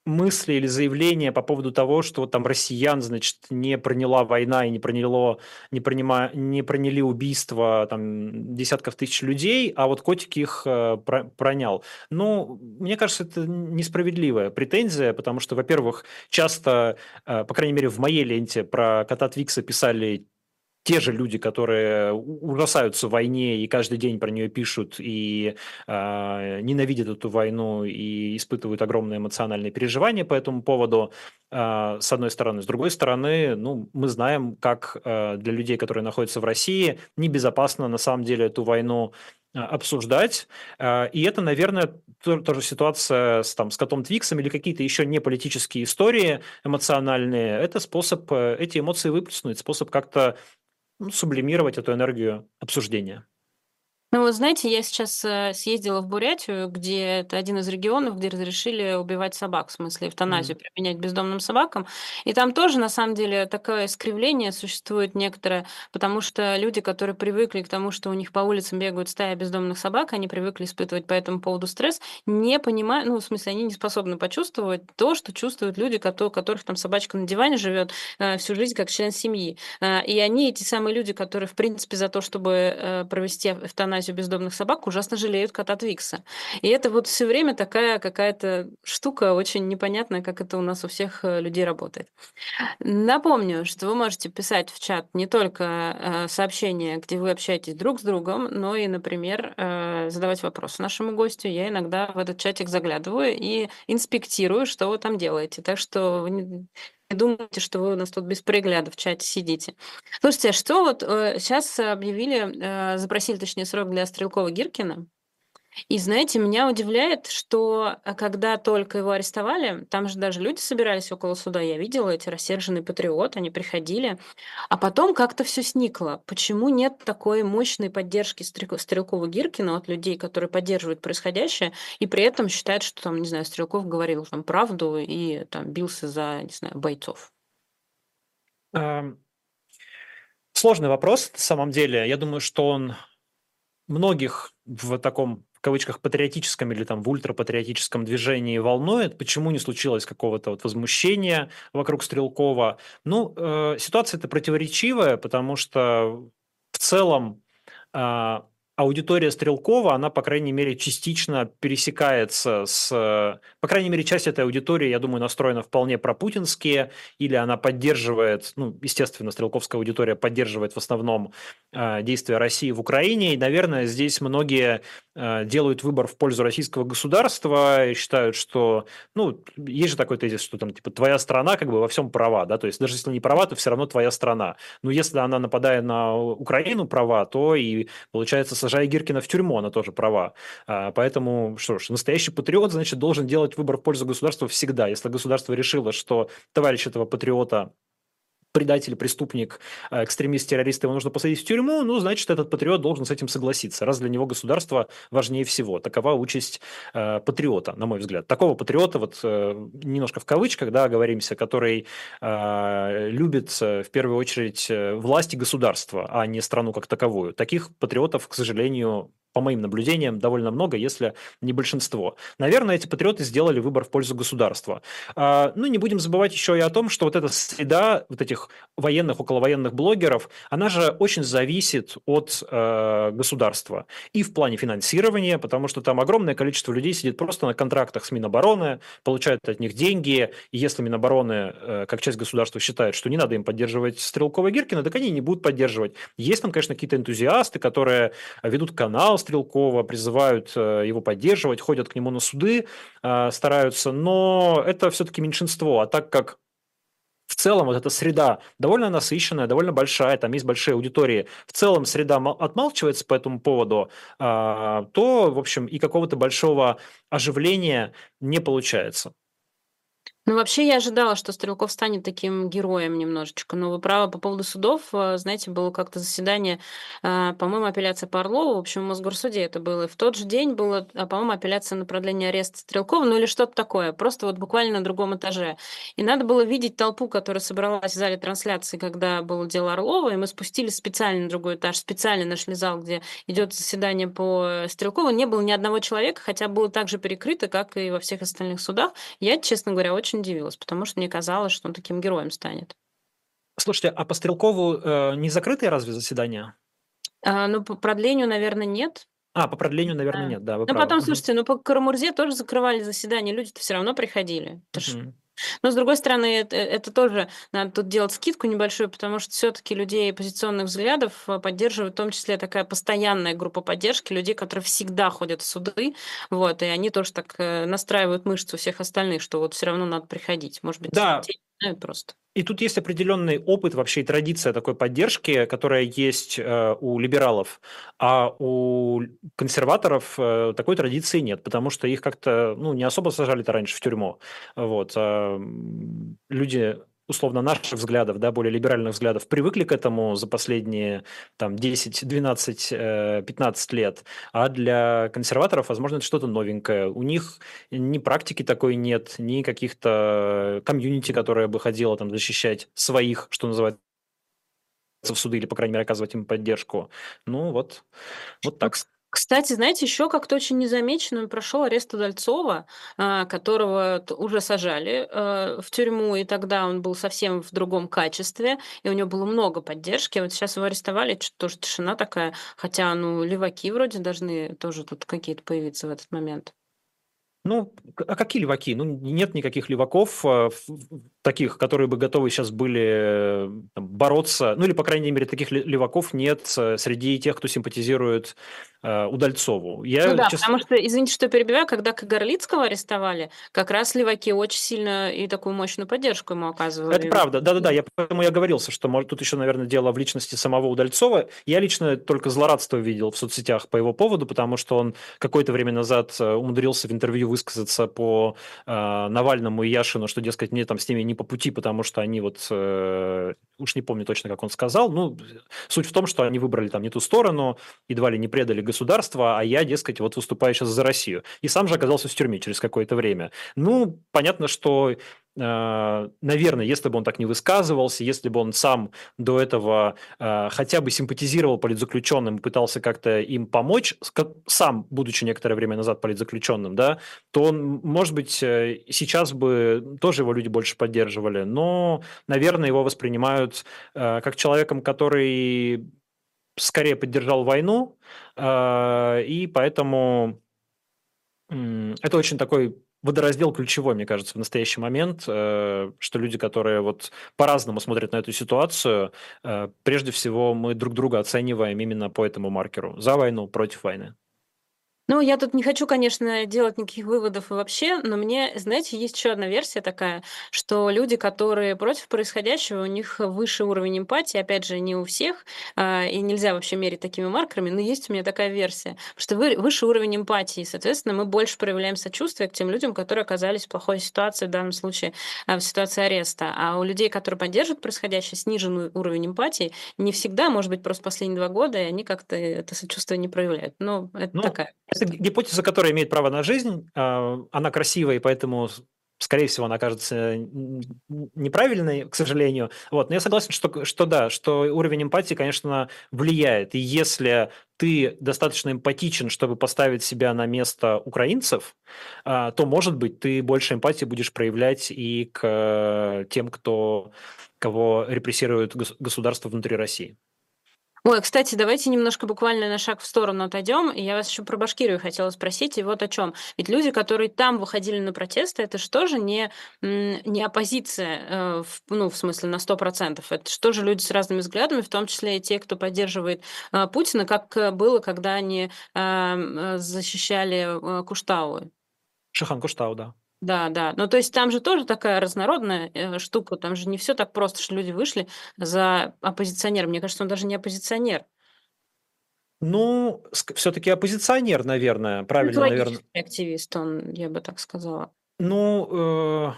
[SPEAKER 3] мысли или заявления по поводу того, что вот там россиян, значит, не проняла война и не проняло, не, принима, не проняли убийства там десятков тысяч людей, а вот котик их э, пронял. Ну, мне кажется, это несправедливая претензия, потому что, во-первых, часто, э, по крайней мере, в моей ленте про кота Твикса писали те же люди, которые ужасаются войне и каждый день про нее пишут и э, ненавидят эту войну и испытывают огромные эмоциональные переживания по этому поводу, э, с одной стороны. С другой стороны, ну, мы знаем, как э, для людей, которые находятся в России, небезопасно на самом деле эту войну обсуждать. И это, наверное, тоже ситуация с, там, с котом Твиксом или какие-то еще не политические истории эмоциональные. Это способ эти эмоции выплеснуть, способ как-то ну, сублимировать эту энергию обсуждения.
[SPEAKER 2] Ну, вот знаете, я сейчас э, съездила в Бурятию, где это один из регионов, где разрешили убивать собак, в смысле эвтаназию mm. применять бездомным собакам. И там тоже, на самом деле, такое искривление существует некоторое, потому что люди, которые привыкли к тому, что у них по улицам бегают стая бездомных собак, они привыкли испытывать по этому поводу стресс, не понимают, ну, в смысле, они не способны почувствовать то, что чувствуют люди, у которых там собачка на диване живет э, всю жизнь как член семьи. Э, и они, эти самые люди, которые, в принципе, за то, чтобы провести эвтаназию, эвтаназию бездомных собак ужасно жалеют кота Твикса. И это вот все время такая какая-то штука очень непонятная, как это у нас у всех э, людей работает. Напомню, что вы можете писать в чат не только э, сообщения, где вы общаетесь друг с другом, но и, например, э, задавать вопросы нашему гостю. Я иногда в этот чатик заглядываю и инспектирую, что вы там делаете. Так что не думаете, что вы у нас тут без пригляда в чате сидите. Слушайте, а что вот э, сейчас объявили, э, запросили, точнее, срок для Стрелкова-Гиркина. И знаете, меня удивляет, что э, когда только его арестовали, там же даже люди собирались около суда, я видела эти рассерженные патриоты, они приходили, а потом как-то все сникло. Почему нет такой мощной поддержки Стрелкова-Гиркина от людей, которые поддерживают происходящее, и при этом считают, что там, не знаю, Стрелков говорил там правду и там бился за, не знаю, бойцов?
[SPEAKER 3] Эм, сложный вопрос, на самом деле. Я думаю, что он многих в таком в кавычках патриотическом или там в ультрапатриотическом движении волнует, почему не случилось какого-то вот возмущения вокруг Стрелкова. Ну, э, ситуация это противоречивая, потому что в целом э, аудитория Стрелкова, она, по крайней мере, частично пересекается с... По крайней мере, часть этой аудитории, я думаю, настроена вполне пропутинские, или она поддерживает, ну, естественно, стрелковская аудитория поддерживает в основном действия России в Украине, и, наверное, здесь многие э, делают выбор в пользу российского государства и считают, что, ну, есть же такой тезис, что там, типа, твоя страна как бы во всем права, да, то есть даже если не права, то все равно твоя страна. Но если она нападает на Украину права, то и, получается, сажая Гиркина в тюрьму, она тоже права. А, поэтому, что ж, настоящий патриот, значит, должен делать выбор в пользу государства всегда. Если государство решило, что товарищ этого патриота предатель, преступник, а, экстремист, террорист, его нужно посадить в тюрьму, ну, значит, этот патриот должен с этим согласиться, раз для него государство важнее всего. Такова участь э, патриота, на мой взгляд. Такого патриота, вот э, немножко в кавычках, да, говоримся, который э, любит в первую очередь власть и государство, а не страну как таковую. Таких патриотов, к сожалению, по моим наблюдениям, довольно много, если не большинство. Наверное, эти патриоты сделали выбор в пользу государства. А, ну, не будем забывать еще и о том, что вот эта среда вот этих военных, околовоенных блогеров, она же очень зависит от э, государства. И в плане финансирования, потому что там огромное количество людей сидит просто на контрактах с Минобороны, получают от них деньги, и если Минобороны, э, как часть государства, считает, что не надо им поддерживать Стрелкова Гиркина, так они не будут поддерживать. Есть там, конечно, какие-то энтузиасты, которые ведут канал Стрелкова, призывают э, его поддерживать, ходят к нему на суды, э, стараются, но это все-таки меньшинство. А так как в целом вот эта среда довольно насыщенная, довольно большая, там есть большие аудитории, в целом среда отмалчивается по этому поводу, а, то, в общем, и какого-то большого оживления не получается.
[SPEAKER 2] Ну, вообще, я ожидала, что Стрелков станет таким героем немножечко. Но вы правы по поводу судов. Э, знаете, было как-то заседание, э, по-моему, апелляция по Орлову, в общем, в Мосгорсуде это было. И в тот же день было, э, по-моему, апелляция на продление ареста Стрелкова, ну или что-то такое. Просто вот буквально на другом этаже. И надо было видеть толпу, которая собралась в зале трансляции, когда было дело Орлова, и мы спустились специально на другой этаж, специально нашли зал, где идет заседание по Стрелкову. Не было ни одного человека, хотя было так же перекрыто, как и во всех остальных судах. Я, честно говоря, очень очень удивилась, потому что мне казалось, что он таким героем станет.
[SPEAKER 3] Слушайте, а по Стрелкову э, не закрытые разве заседания?
[SPEAKER 2] А, ну, по продлению, наверное, нет.
[SPEAKER 3] А, по продлению, наверное, да. нет, да, вы
[SPEAKER 2] Ну, потом, слушайте, ну, по Карамурзе тоже закрывали заседания, люди-то все равно приходили. Это угу. Но, с другой стороны, это, это тоже надо тут делать скидку небольшую, потому что все-таки людей позиционных взглядов э, поддерживают в том числе такая постоянная группа поддержки, людей, которые всегда ходят в суды, вот, и они тоже так э, настраивают мышцу всех остальных, что вот все равно надо приходить. Может быть,
[SPEAKER 3] да. Знают просто. И тут есть определенный опыт вообще и традиция такой поддержки, которая есть э, у либералов, а у консерваторов э, такой традиции нет, потому что их как-то ну, не особо сажали-то раньше в тюрьму. Вот. А люди условно наших взглядов, да, более либеральных взглядов, привыкли к этому за последние там 10, 12, 15 лет, а для консерваторов, возможно, это что-то новенькое. У них ни практики такой нет, ни каких-то комьюнити, которое бы ходило там защищать своих, что называется, в суды или, по крайней мере, оказывать им поддержку. Ну, вот, вот так.
[SPEAKER 2] Кстати, знаете, еще как-то очень незамеченным прошел арест Удальцова, а, которого уже сажали э, в тюрьму, и тогда он был совсем в другом качестве, и у него было много поддержки. Вот сейчас его арестовали, что-то тоже тишина такая, хотя, ну, леваки вроде должны тоже тут какие-то появиться в этот момент.
[SPEAKER 3] Ну, а какие леваки? Ну, нет никаких леваков а, таких, которые бы готовы сейчас были там, бороться. Ну, или, по крайней мере, таких леваков нет э, среди тех, кто симпатизирует э, Удальцову.
[SPEAKER 2] Я, ну да, честно... потому что, извините, что перебиваю, когда Кагарлицкого арестовали, как раз леваки очень сильно и такую мощную поддержку ему оказывали.
[SPEAKER 3] Это правда, да-да-да, я, поэтому я говорился, что может, тут еще, наверное, дело в личности самого Удальцова. Я лично только злорадство видел в соцсетях по его поводу, потому что он какое-то время назад э, умудрился в интервью высказаться по э, Навальному и Яшину, что, дескать, мне там с ними не по пути, потому что они вот, э, уж не помню точно, как он сказал, ну, суть в том, что они выбрали там не ту сторону, едва ли не предали государство, а я, дескать, вот выступаю сейчас за Россию. И сам же оказался в тюрьме через какое-то время. Ну, понятно, что наверное, если бы он так не высказывался, если бы он сам до этого э, хотя бы симпатизировал политзаключенным, пытался как-то им помочь, сам, будучи некоторое время назад политзаключенным, да, то он, может быть, э, сейчас бы тоже его люди больше поддерживали, но, наверное, его воспринимают как человеком, который скорее поддержал войну, и поэтому это очень такой водораздел ключевой, мне кажется, в настоящий момент, э, что люди, которые вот по-разному смотрят на эту ситуацию, э, прежде всего мы друг друга оцениваем именно по этому маркеру. За войну, против войны.
[SPEAKER 2] Ну, я тут не хочу, конечно, делать никаких выводов вообще, но мне, знаете, есть еще одна версия такая, что люди, которые против происходящего, у них выше уровень эмпатии, опять же, не у всех, а, и нельзя вообще мерить такими маркерами, но есть у меня такая версия, что выше уровень эмпатии, соответственно, мы больше проявляем сочувствие к тем людям, которые оказались в плохой ситуации, в данном случае а, в ситуации ареста. А у людей, которые поддерживают происходящее, сниженный уровень эмпатии, не всегда, может быть, просто последние два года, и они как-то это сочувствие не проявляют. Но это ну, такая
[SPEAKER 3] это гипотеза, которая имеет право на жизнь. А, она красивая, и поэтому скорее всего, она окажется неправильной, к сожалению. Вот. Но я согласен, что, что да, что уровень эмпатии, конечно, влияет. И если ты достаточно эмпатичен, чтобы поставить себя на место украинцев, а, то, может быть, ты больше эмпатии будешь проявлять и к тем, кто, кого репрессирует государство внутри России.
[SPEAKER 2] Ой, кстати, давайте немножко буквально на шаг в сторону отойдем. Я вас еще про Башкирию хотела спросить, и вот о чем. Ведь люди, которые там выходили на протесты, это что же не, не оппозиция, э, ну, в смысле, на 100%. Это что же люди с разными взглядами, в том числе и те, кто поддерживает э, Путина, как э, было, когда они защищали Куштау.
[SPEAKER 3] Шихан Куштау, да.
[SPEAKER 2] Да, да. Ну, то есть там же тоже такая разнородная э, штука. Там же не все так просто, что люди вышли за оппозиционера. Мне кажется, он даже не оппозиционер.
[SPEAKER 3] Ну, все-таки оппозиционер, наверное, правильно, наверное.
[SPEAKER 2] активист, он, я бы так сказала.
[SPEAKER 3] Ну, э,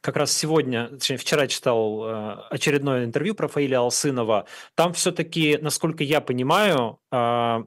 [SPEAKER 3] как раз сегодня, точнее, вчера читал э, очередное интервью про Фаиля Алсынова. Там все-таки, насколько я понимаю, э,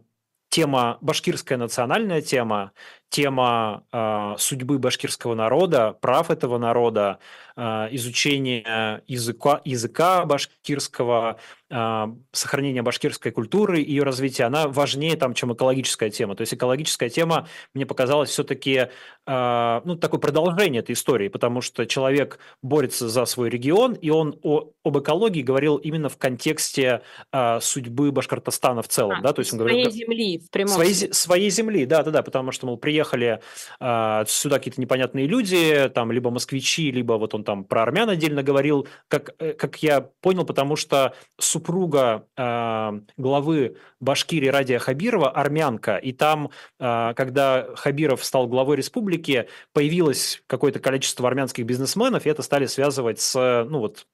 [SPEAKER 3] тема, башкирская национальная тема, тема э, судьбы башкирского народа, прав этого народа, э, изучение языка, языка башкирского, э, сохранение башкирской культуры, ее развитие, она важнее, там, чем экологическая тема. То есть экологическая тема, мне показалось, все-таки э, ну, такое продолжение этой истории, потому что человек борется за свой регион, и он о, об экологии говорил именно в контексте э, судьбы Башкортостана в целом.
[SPEAKER 2] А,
[SPEAKER 3] да? То есть
[SPEAKER 2] он своей говорил, земли, в прямом
[SPEAKER 3] своей, своей земли, да-да-да, потому что, мол, приехал приехали э, сюда какие-то непонятные люди, там либо москвичи, либо вот он там про армян отдельно говорил, как, э, как я понял, потому что супруга э, главы Башкирии Радия Хабирова армянка, и там, э, когда Хабиров стал главой республики, появилось какое-то количество армянских бизнесменов, и это стали связывать с, ну вот,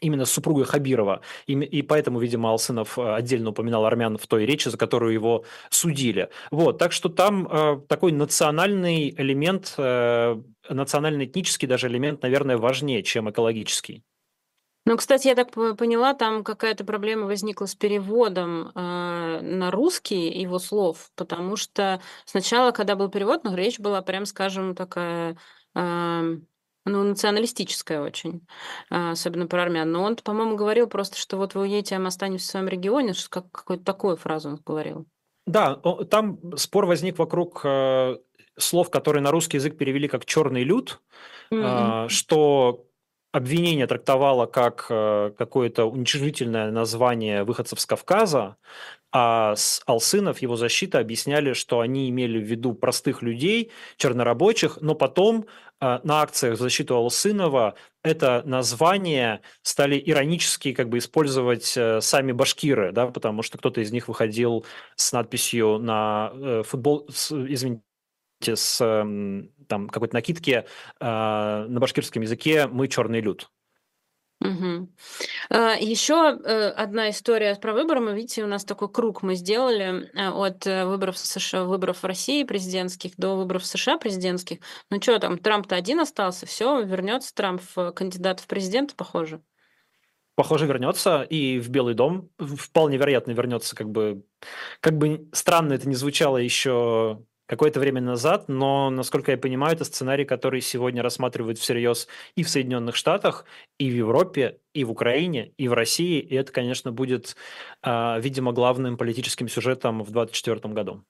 [SPEAKER 3] именно с супругой Хабирова. И, и поэтому, видимо, Алсынов э, отдельно упоминал армян в той речи, за которую его судили. Вот, так что там э, такой национальный элемент, э, национально-этнический даже элемент, наверное, важнее, чем экологический.
[SPEAKER 2] Ну, кстати, я так поняла, там какая-то проблема возникла с переводом э, на русский его слов, потому что сначала, когда был перевод, ну, речь была, прям скажем, такая... Э, ну, националистическая очень, а, особенно про армян. Но он, по-моему, говорил просто, что вот вы уедете, а мы останемся в своем регионе, что как какую-то такую фразу он говорил.
[SPEAKER 3] Да, там спор возник вокруг э, слов, которые на русский язык перевели как черный люд, mm-hmm. что обвинение трактовало как э, какое-то уничижительное название выходцев с Кавказа, а с Алсынов его защита объясняли, что они имели в виду простых людей, чернорабочих, но потом э, на акциях в защиту Алсынова это название стали иронически как бы использовать э, сами башкиры, да, потому что кто-то из них выходил с надписью на футбол, извините, с там какой-то накидки э, на башкирском языке «мы черный люд».
[SPEAKER 2] Угу. Еще э, одна история про выборы. Мы видите, у нас такой круг мы сделали э, от э, выборов США, выборов в России президентских до выборов США президентских. Ну что там, Трамп-то один остался, все, вернется Трамп в кандидат в президенты, похоже.
[SPEAKER 3] Похоже, вернется и в Белый дом вполне вероятно вернется, как бы, как бы странно это не звучало еще какое-то время назад, но, насколько я понимаю, это сценарий, который сегодня рассматривают всерьез и в Соединенных Штатах, и в Европе, и в Украине, и в России, и это, конечно, будет, а, видимо, главным политическим сюжетом в 2024 году.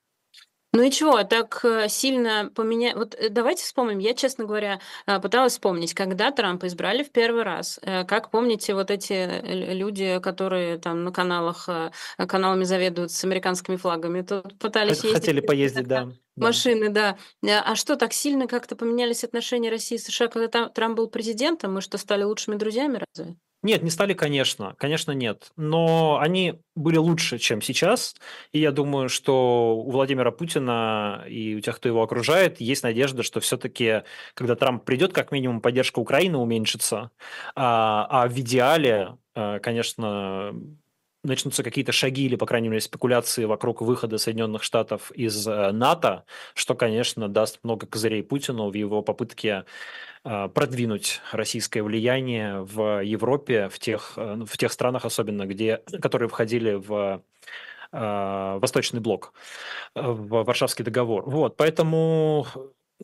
[SPEAKER 2] Ну и чего, так э, сильно поменять? Вот э, давайте вспомним. Я, честно говоря, э, пыталась вспомнить, когда Трампа избрали в первый раз. Как помните, вот эти люди, которые там на каналах, каналами заведуют с американскими флагами, тут пытались
[SPEAKER 3] ездить. Хотели поездить, да.
[SPEAKER 2] Машины, да. А что, так сильно как-то поменялись отношения России и США, когда Трамп был президентом? Мы что, стали лучшими друзьями разве?
[SPEAKER 3] Нет, не стали, конечно, конечно, нет. Но они были лучше, чем сейчас. И я думаю, что у Владимира Путина и у тех, кто его окружает, есть надежда, что все-таки, когда Трамп придет, как минимум поддержка Украины уменьшится. А, а в идеале, э, конечно, начнутся какие-то шаги или, по крайней мере, спекуляции вокруг выхода Соединенных Штатов из э, НАТО, что, конечно, даст много козырей Путину в его попытке э, продвинуть российское влияние в Европе, в тех, э, в тех странах особенно, где, которые входили в Восточный блок, в Варшавский договор. Вот, поэтому,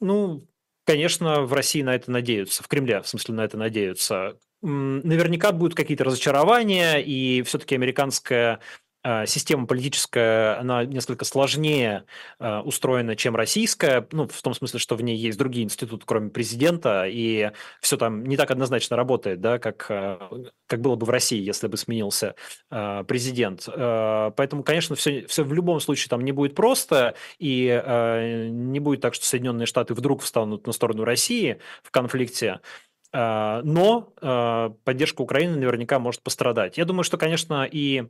[SPEAKER 3] ну, Конечно, в России на это надеются, в Кремле, в смысле, на это надеются. Наверняка будут какие-то разочарования, и все-таки американская а, система политическая, она несколько сложнее а, устроена, чем российская, ну, в том смысле, что в ней есть другие институты, кроме президента, и все там не так однозначно работает, да, как, а, как было бы в России, если бы сменился президент. Поэтому, конечно, все, все в любом случае там не будет просто, и не будет так, что Соединенные Штаты вдруг встанут на сторону России в конфликте, но поддержка Украины наверняка может пострадать. Я думаю, что, конечно, и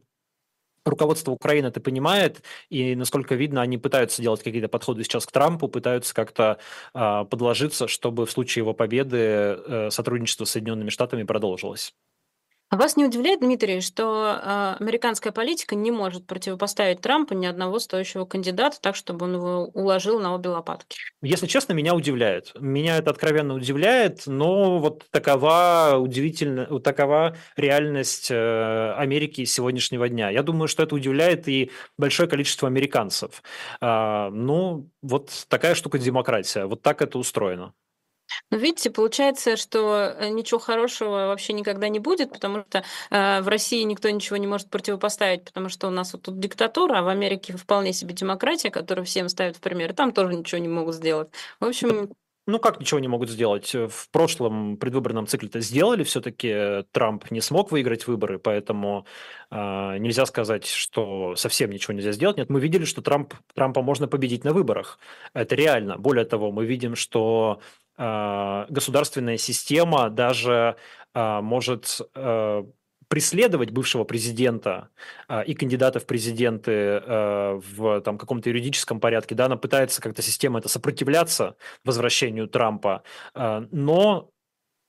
[SPEAKER 3] руководство Украины это понимает, и, насколько видно, они пытаются делать какие-то подходы сейчас к Трампу, пытаются как-то э, подложиться, чтобы в случае его победы э, сотрудничество с Соединенными Штатами продолжилось.
[SPEAKER 2] А вас не удивляет, Дмитрий, что э, американская политика не может противопоставить Трампу ни одного стоящего кандидата так, чтобы он его уложил на обе лопатки?
[SPEAKER 3] Если честно, меня удивляет. Меня это откровенно удивляет, но вот такова удивительная, такова реальность э, Америки сегодняшнего дня. Я думаю, что это удивляет и большое количество американцев. Э, ну, вот такая штука демократия. Вот так это устроено.
[SPEAKER 2] Ну, видите, получается, что э, ничего хорошего вообще никогда не будет, потому что э, в России никто ничего не может противопоставить, потому что у нас вот тут диктатура, а в Америке вполне себе демократия, которую всем ставят в пример, там тоже ничего не могут сделать. В общем,
[SPEAKER 3] ну, как ничего не могут сделать? В прошлом предвыборном цикле это сделали, все-таки Трамп не смог выиграть выборы, поэтому э, нельзя сказать, что совсем ничего нельзя сделать. Нет, мы видели, что Трамп, Трампа можно победить на выборах. Это реально. Более того, мы видим, что э, государственная система даже э, может э, преследовать бывшего президента э, и кандидата в президенты э, в там, каком-то юридическом порядке, да, она пытается как-то система это сопротивляться возвращению Трампа, э, но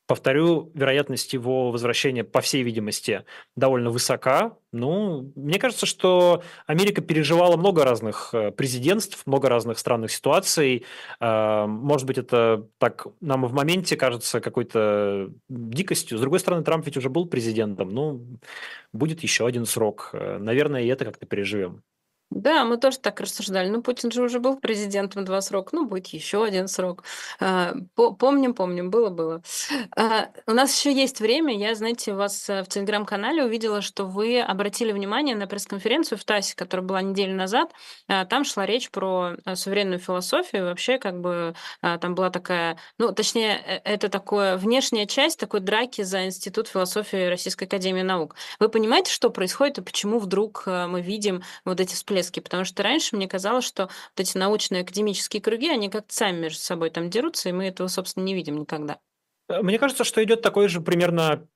[SPEAKER 3] Повторю, вероятность его возвращения, по всей видимости, довольно высока. Ну, мне кажется, что Америка переживала много разных э, президентств, много разных странных ситуаций. Э, может быть, это так нам в моменте кажется какой-то дикостью. С другой стороны, Трамп ведь уже был президентом. Ну, будет еще один срок. Э, наверное, и это как-то переживем.
[SPEAKER 2] Да, мы тоже так рассуждали. Ну, Путин же уже был президентом два срока, ну, будет еще один срок. А, помним, помним, было-было. А, у нас еще есть время. Я, знаете, у вас э, в телеграм-канале увидела, что вы обратили внимание на пресс-конференцию в ТАССе, которая была неделю назад. А, там шла речь про э, суверенную философию. Вообще, как бы, там была такая, ну, точнее, э, это такое внешняя часть такой драки за Институт философии Российской Академии Наук. Вы понимаете, что происходит и почему вдруг мы видим вот эти всплески всплески, потому что раньше мне казалось, что вот эти научные академические круги, они как-то сами между собой там дерутся, и мы этого, собственно, не видим никогда.
[SPEAKER 3] Э, мне кажется, что идет такой же примерно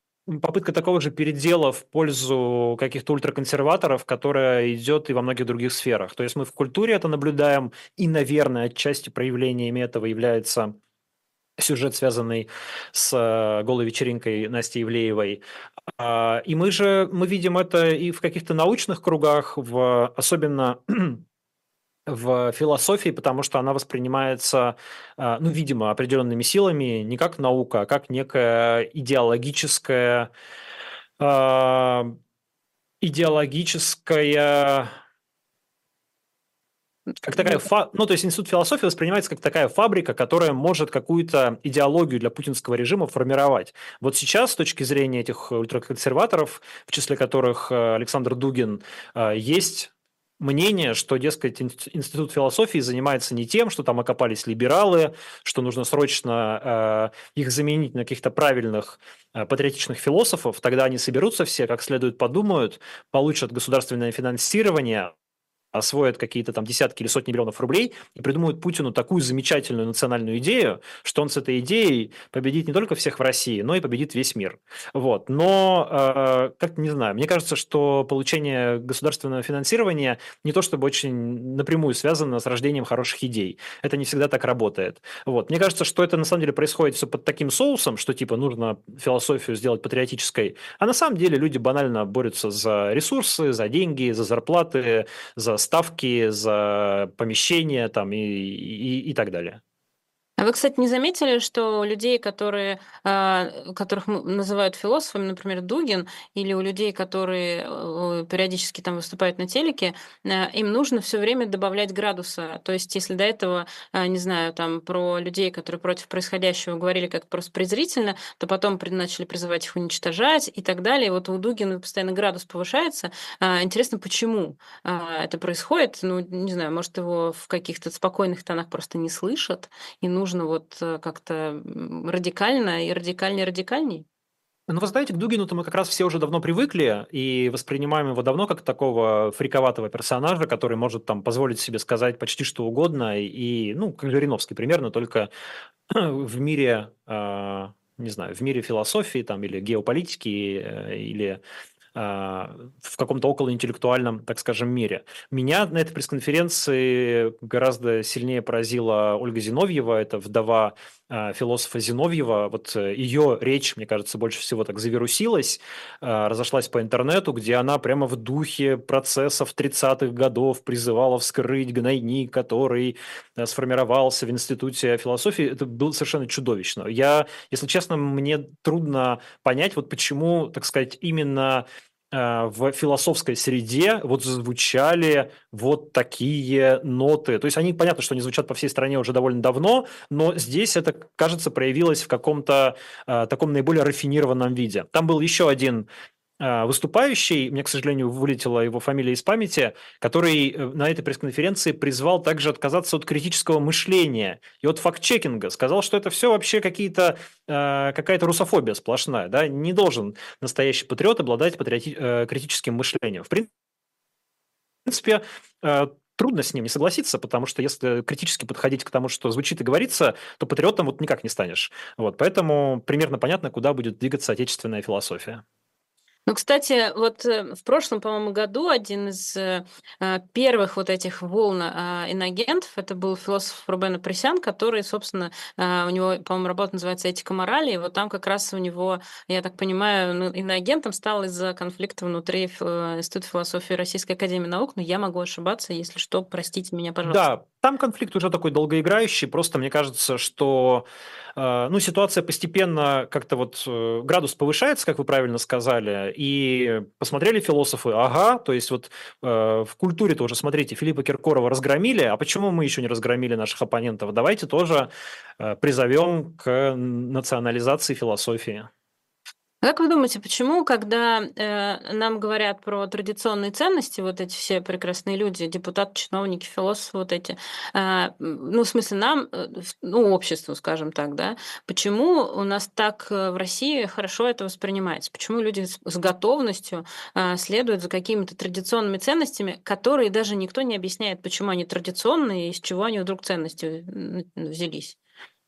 [SPEAKER 3] попытка такого же передела в пользу каких-то ультраконсерваторов, которая идет и во многих других сферах. То есть мы в культуре это наблюдаем, и, наверное, отчасти проявлениями этого является сюжет, связанный с э, голой вечеринкой Насти Ивлеевой. А, и мы же мы видим это и в каких-то научных кругах, в, особенно в философии, потому что она воспринимается, а, ну, видимо, определенными силами не как наука, а как некая идеологическая, а, идеологическая как такая, фа... ну, то есть институт философии воспринимается как такая фабрика, которая может какую-то идеологию для путинского режима формировать. Вот сейчас, с точки зрения этих ультраконсерваторов, в числе которых э, Александр Дугин, э, есть мнение, что, дескать, институт философии занимается не тем, что там окопались либералы, что нужно срочно э, их заменить на каких-то правильных э, патриотичных философов, тогда они соберутся все, как следует подумают, получат государственное финансирование, освоят какие-то там десятки или сотни миллионов рублей и придумают Путину такую замечательную национальную идею, что он с этой идеей победит не только всех в России, но и победит весь мир. Вот. Но, э, как не знаю, мне кажется, что получение государственного финансирования не то чтобы очень напрямую связано с рождением хороших идей. Это не всегда так работает. Вот. Мне кажется, что это на самом деле происходит все под таким соусом, что типа нужно философию сделать патриотической, а на самом деле люди банально борются за ресурсы, за деньги, за зарплаты, за ставки за помещение там и, и, и так далее.
[SPEAKER 2] А вы, кстати, не заметили, что у людей, которые, а, которых называют философами, например, Дугин, или у людей, которые периодически там выступают на телеке, э, им нужно все время добавлять градуса. То есть, если до этого, не знаю, там про людей, которые против происходящего говорили как просто презрительно, то потом начали призывать их уничтожать и так далее. Вот у Дугина постоянно градус повышается. А, интересно, почему это происходит? Ну, не знаю, может, его в каких-то спокойных тонах просто не слышат, и нужно нужно вот э, как-то радикально и радикальнее радикальней?
[SPEAKER 3] Ну, вы знаете, к Дугину-то мы как раз все уже давно привыкли и воспринимаем его давно как такого фриковатого персонажа, который может там позволить себе сказать почти что угодно, и, ну, как Жириновский примерно, только в мире, э, не знаю, в мире философии там или геополитики, э, или в каком-то околоинтеллектуальном, так скажем, мире. Меня на этой пресс-конференции гораздо сильнее поразила Ольга Зиновьева, это вдова а, философа Зиновьева. Вот э, ее речь, мне кажется, больше всего так завирусилась, а, разошлась по интернету, где она прямо в духе процессов 30-х годов призывала вскрыть гнойник, который э, сформировался в Институте философии. Это было совершенно чудовищно. Я, если честно, мне трудно понять, вот почему, так сказать, именно в философской среде вот звучали вот такие ноты. То есть они, понятно, что они звучат по всей стране уже довольно давно, но здесь это, кажется, проявилось в каком-то э, таком наиболее рафинированном виде. Там был еще один выступающий, мне, к сожалению, вылетела его фамилия из памяти, который э, на этой пресс-конференции призвал также отказаться от критического мышления и от факт-чекинга. Сказал, что это все вообще какие-то, а, какая-то русофобия сплошная. Да? Не должен настоящий патриот обладать патриоти- э, критическим мышлением. В принципе, э, трудно с ним не согласиться, потому что если критически подходить к тому, что звучит и говорится, то патриотом вот никак не станешь. Вот, поэтому примерно понятно, куда будет двигаться отечественная философия.
[SPEAKER 2] Ну, кстати, вот э, в прошлом, по-моему, году один из э, э, первых вот этих волн а, иногентов, это был философ Рубен Апресян, который, собственно, у него, по-моему, работа называется «Этика морали», и вот там как раз у него, я так понимаю, ну, иноагентом стал из-за конфликта внутри Института философии Российской Академии Наук, но я могу ошибаться, если что, простите меня, пожалуйста.
[SPEAKER 3] Да, там конфликт уже такой долгоиграющий, просто мне кажется, что ну, ситуация постепенно как-то вот градус повышается, как вы правильно сказали, и посмотрели философы, ага, то есть вот э, в культуре тоже, смотрите, Филиппа Киркорова разгромили, а почему мы еще не разгромили наших оппонентов? Давайте тоже э, призовем к национализации философии.
[SPEAKER 2] Как вы думаете, почему, когда э, нам говорят про традиционные ценности, вот эти все прекрасные люди, депутаты, чиновники, философы, вот эти, э, ну, в смысле, нам, э, ну, обществу, скажем так, да, почему у нас так э, в России хорошо это воспринимается? Почему люди с, с готовностью э, следуют за какими-то традиционными ценностями, которые даже никто не объясняет, почему они традиционные и из чего они вдруг ценности взялись?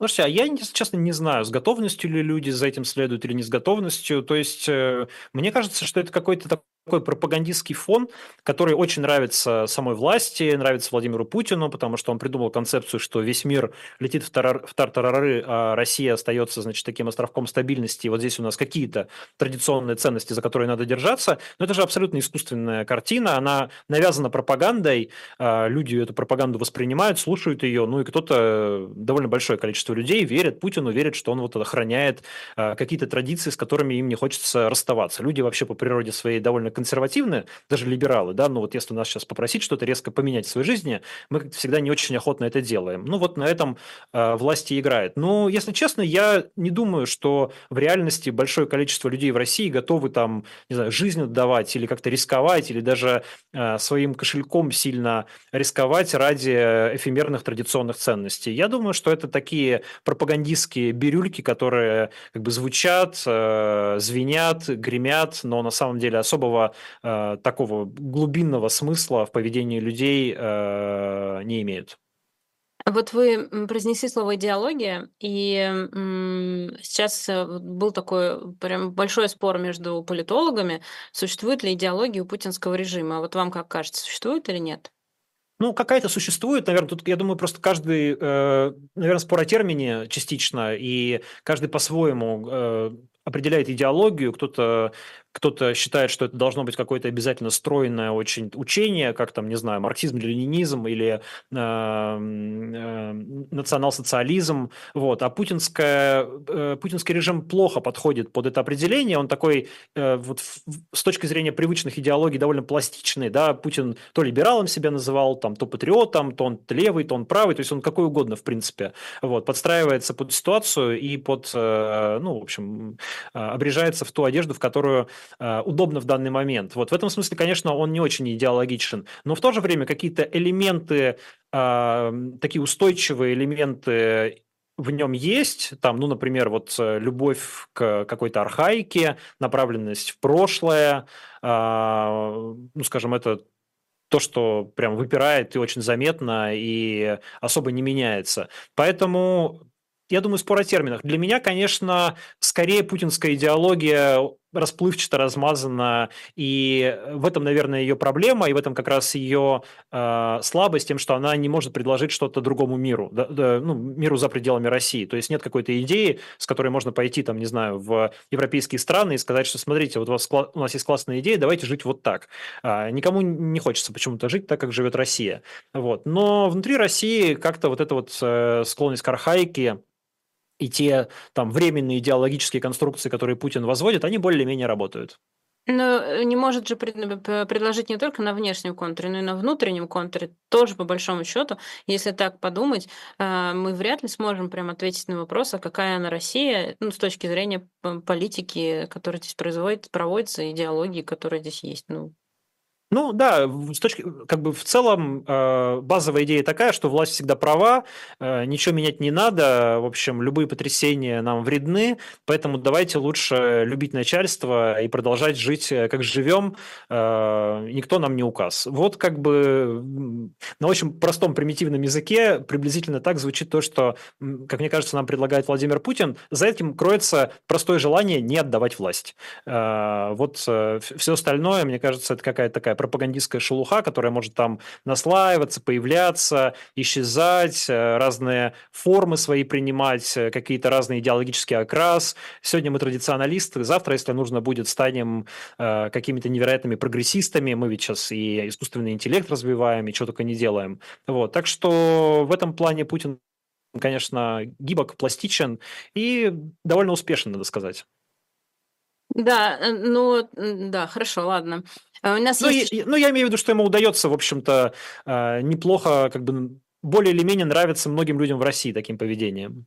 [SPEAKER 3] Слушайте, а я, если честно, не знаю, с готовностью ли люди за этим следуют или не с готовностью. То есть, э, мне кажется, что это какой-то такой пропагандистский фон, который очень нравится самой власти, нравится Владимиру Путину, потому что он придумал концепцию, что весь мир летит в, тарар, в тартарары, а Россия остается, значит, таким островком стабильности. И вот здесь у нас какие-то традиционные ценности, за которые надо держаться. Но это же абсолютно искусственная картина, она навязана пропагандой, а люди эту пропаганду воспринимают, слушают ее, ну и кто-то, довольно большое количество людей верит Путину, верит, что он вот охраняет а, какие-то традиции, с которыми им не хочется расставаться. Люди вообще по природе своей довольно консервативны, даже либералы, да, но вот если нас сейчас попросить что-то резко поменять в своей жизни, мы всегда не очень охотно это делаем. Ну вот на этом э, власти играет. Но, если честно, я не думаю, что в реальности большое количество людей в России готовы там, не знаю, жизнь отдавать или как-то рисковать, или даже э, своим кошельком сильно рисковать ради эфемерных традиционных ценностей. Я думаю, что это такие пропагандистские бирюльки, которые как бы звучат, э, звенят, гремят, но на самом деле особого э, такого глубинного смысла в поведении людей э, не имеют.
[SPEAKER 2] Вот вы произнесли слово идеология, и сейчас был такой прям большой спор между политологами, существует ли идеология у путинского режима. Вот вам как кажется, существует или нет?
[SPEAKER 3] Ну, какая-то существует, наверное, тут, я думаю, просто каждый, э, наверное, спор о термине частично, и каждый по-своему э, определяет идеологию, кто-то кто-то считает, что это должно быть какое-то обязательно стройное очень учение, как там, не знаю, марксизм, ленинизм или э, э, национал-социализм. Вот. А путинская, э, путинский режим плохо подходит под это определение. Он такой, э, вот с точки зрения привычных идеологий, довольно пластичный. Да? Путин то либералом себя называл, там, то патриотом, то он левый, то он правый. То есть он какой угодно, в принципе. Вот. Подстраивается под ситуацию и под, э, ну, в общем, э, обрежается в ту одежду, в которую удобно в данный момент. Вот в этом смысле, конечно, он не очень идеологичен, но в то же время какие-то элементы, э, такие устойчивые элементы в нем есть, там, ну, например, вот любовь к какой-то архаике, направленность в прошлое, э, ну, скажем, это то, что прям выпирает и очень заметно, и особо не меняется. Поэтому я думаю, спор о терминах. Для меня, конечно, скорее путинская идеология расплывчато размазана, и в этом, наверное, ее проблема, и в этом как раз ее э, слабость, тем, что она не может предложить что-то другому миру, да, да, ну, миру за пределами России. То есть нет какой-то идеи, с которой можно пойти, там, не знаю, в европейские страны и сказать, что смотрите, вот у, вас, у нас есть классная идея, давайте жить вот так. А, никому не хочется почему-то жить так, как живет Россия. Вот. Но внутри России как-то вот эта вот э, склонность к архаике, и те там временные идеологические конструкции, которые Путин возводит, они более-менее работают.
[SPEAKER 2] Но э, не может же предложить не только на внешнем контуре, но и на внутреннем контуре. Тоже, по большому счету, если так подумать, э, мы вряд ли сможем прям ответить на вопрос, а какая она Россия, ну, с точки зрения политики, которая здесь производит, проводится, идеологии, которая здесь есть. Ну,
[SPEAKER 3] ну да, с точки, как бы в целом э, базовая идея такая, что власть всегда права, э, ничего менять не надо, в общем, любые потрясения нам вредны, поэтому давайте лучше любить начальство и продолжать жить, э, как живем, никто нам не указ. Вот как бы на очень простом примитивном языке приблизительно так звучит то, что, как мне кажется, нам предлагает Владимир Путин. За этим кроется простое желание не отдавать власть. Вот все остальное, мне кажется, это какая-то такая пропагандистская шелуха, которая может там наслаиваться, появляться, исчезать, э, разные формы свои принимать, э, какие-то разные идеологические окрас. Сегодня мы традиционалисты, завтра, если нужно будет, станем э, какими-то невероятными прогрессистами. Мы ведь сейчас и искусственный интеллект развиваем, и что только не делаем. Вот. Так что в этом плане Путин конечно, гибок, пластичен и довольно успешен, надо сказать.
[SPEAKER 2] Да, ну, да, хорошо, ладно.
[SPEAKER 3] А у нас ну, есть... я, ну, я имею в виду, что ему удается, в общем-то, э, неплохо, как бы более или менее нравится многим людям в России таким поведением.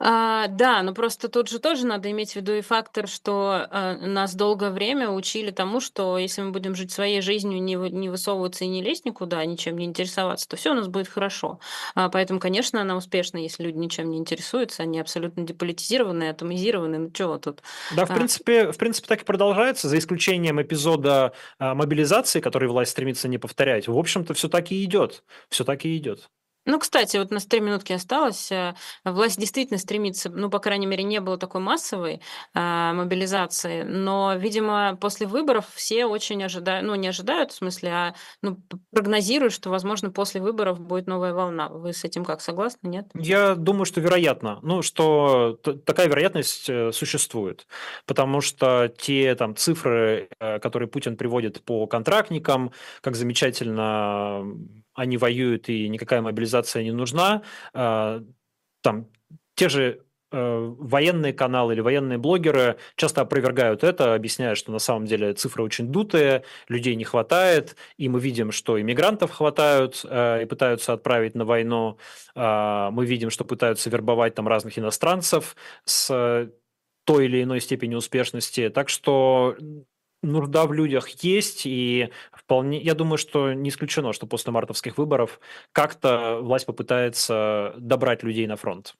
[SPEAKER 2] А, да, но просто тут же тоже надо иметь в виду и фактор, что а, нас долгое время учили тому, что если мы будем жить своей жизнью, не, не высовываться и не лезть никуда, ничем не интересоваться, то все у нас будет хорошо. А, поэтому, конечно, она успешна, если люди ничем не интересуются, они абсолютно деполитизированы, атомизированы. Ну чего тут?
[SPEAKER 3] Да, в а... принципе, в принципе, так и продолжается, за исключением эпизода а, мобилизации, который власть стремится не повторять. В общем-то, все так и идет. Все так и идет.
[SPEAKER 2] Ну, кстати, вот у нас три минутки осталось. Э, власть действительно стремится, ну, по крайней мере, не было такой массовой э, мобилизации, но, видимо, после выборов все очень ожидают, ну, не ожидают, в смысле, а ну, прогнозируют, что, возможно, после выборов будет новая волна. Вы с этим как, согласны, нет?
[SPEAKER 3] Я думаю, что вероятно. Ну, что такая вероятность э, существует, потому что те там цифры, э, которые Путин приводит по контрактникам, как замечательно они воюют и никакая мобилизация не нужна. А, там те же э, военные каналы или военные блогеры часто опровергают это, объясняя, что на самом деле цифры очень дутые, людей не хватает, и мы видим, что иммигрантов хватают э, и пытаются отправить на войну. А, мы видим, что пытаются вербовать там разных иностранцев с той или иной степенью успешности. Так что нужда в людях есть, и вполне, я думаю, что не исключено, что после мартовских выборов как-то власть попытается добрать людей на фронт.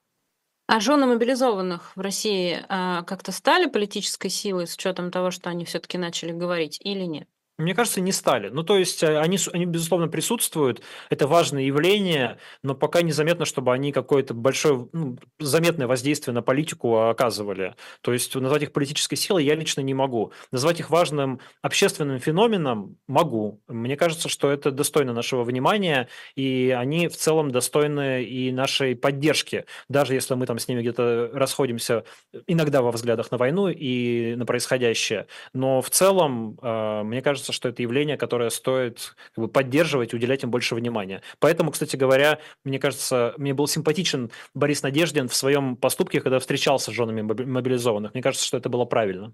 [SPEAKER 2] А жены мобилизованных в России а, как-то стали политической силой с учетом того, что они все-таки начали говорить, или нет?
[SPEAKER 3] Мне кажется, не стали. Ну, то есть э, они, они, безусловно, присутствуют, это важное явление, но пока незаметно, чтобы они какое-то большое, ну, заметное воздействие на политику оказывали. То есть назвать их политической силой я лично не могу. Назвать их важным общественным феноменом могу. Мне кажется, что это достойно нашего внимания, и они в целом достойны и нашей поддержки, даже если мы там с ними где-то расходимся иногда во взглядах на войну и на происходящее. Но в целом, э, мне кажется, кажется, что это явление, которое стоит как бы, поддерживать, уделять им больше внимания. Поэтому, кстати говоря, мне кажется, мне был симпатичен Борис Надеждин в своем поступке, когда встречался с женами мобилизованных. Мне кажется, что это было правильно.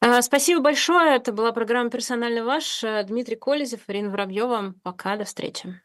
[SPEAKER 2] А, спасибо большое. Это была программа «Персонально ваш». Дмитрий Колезев, Ирина Воробьева. Пока, до встречи.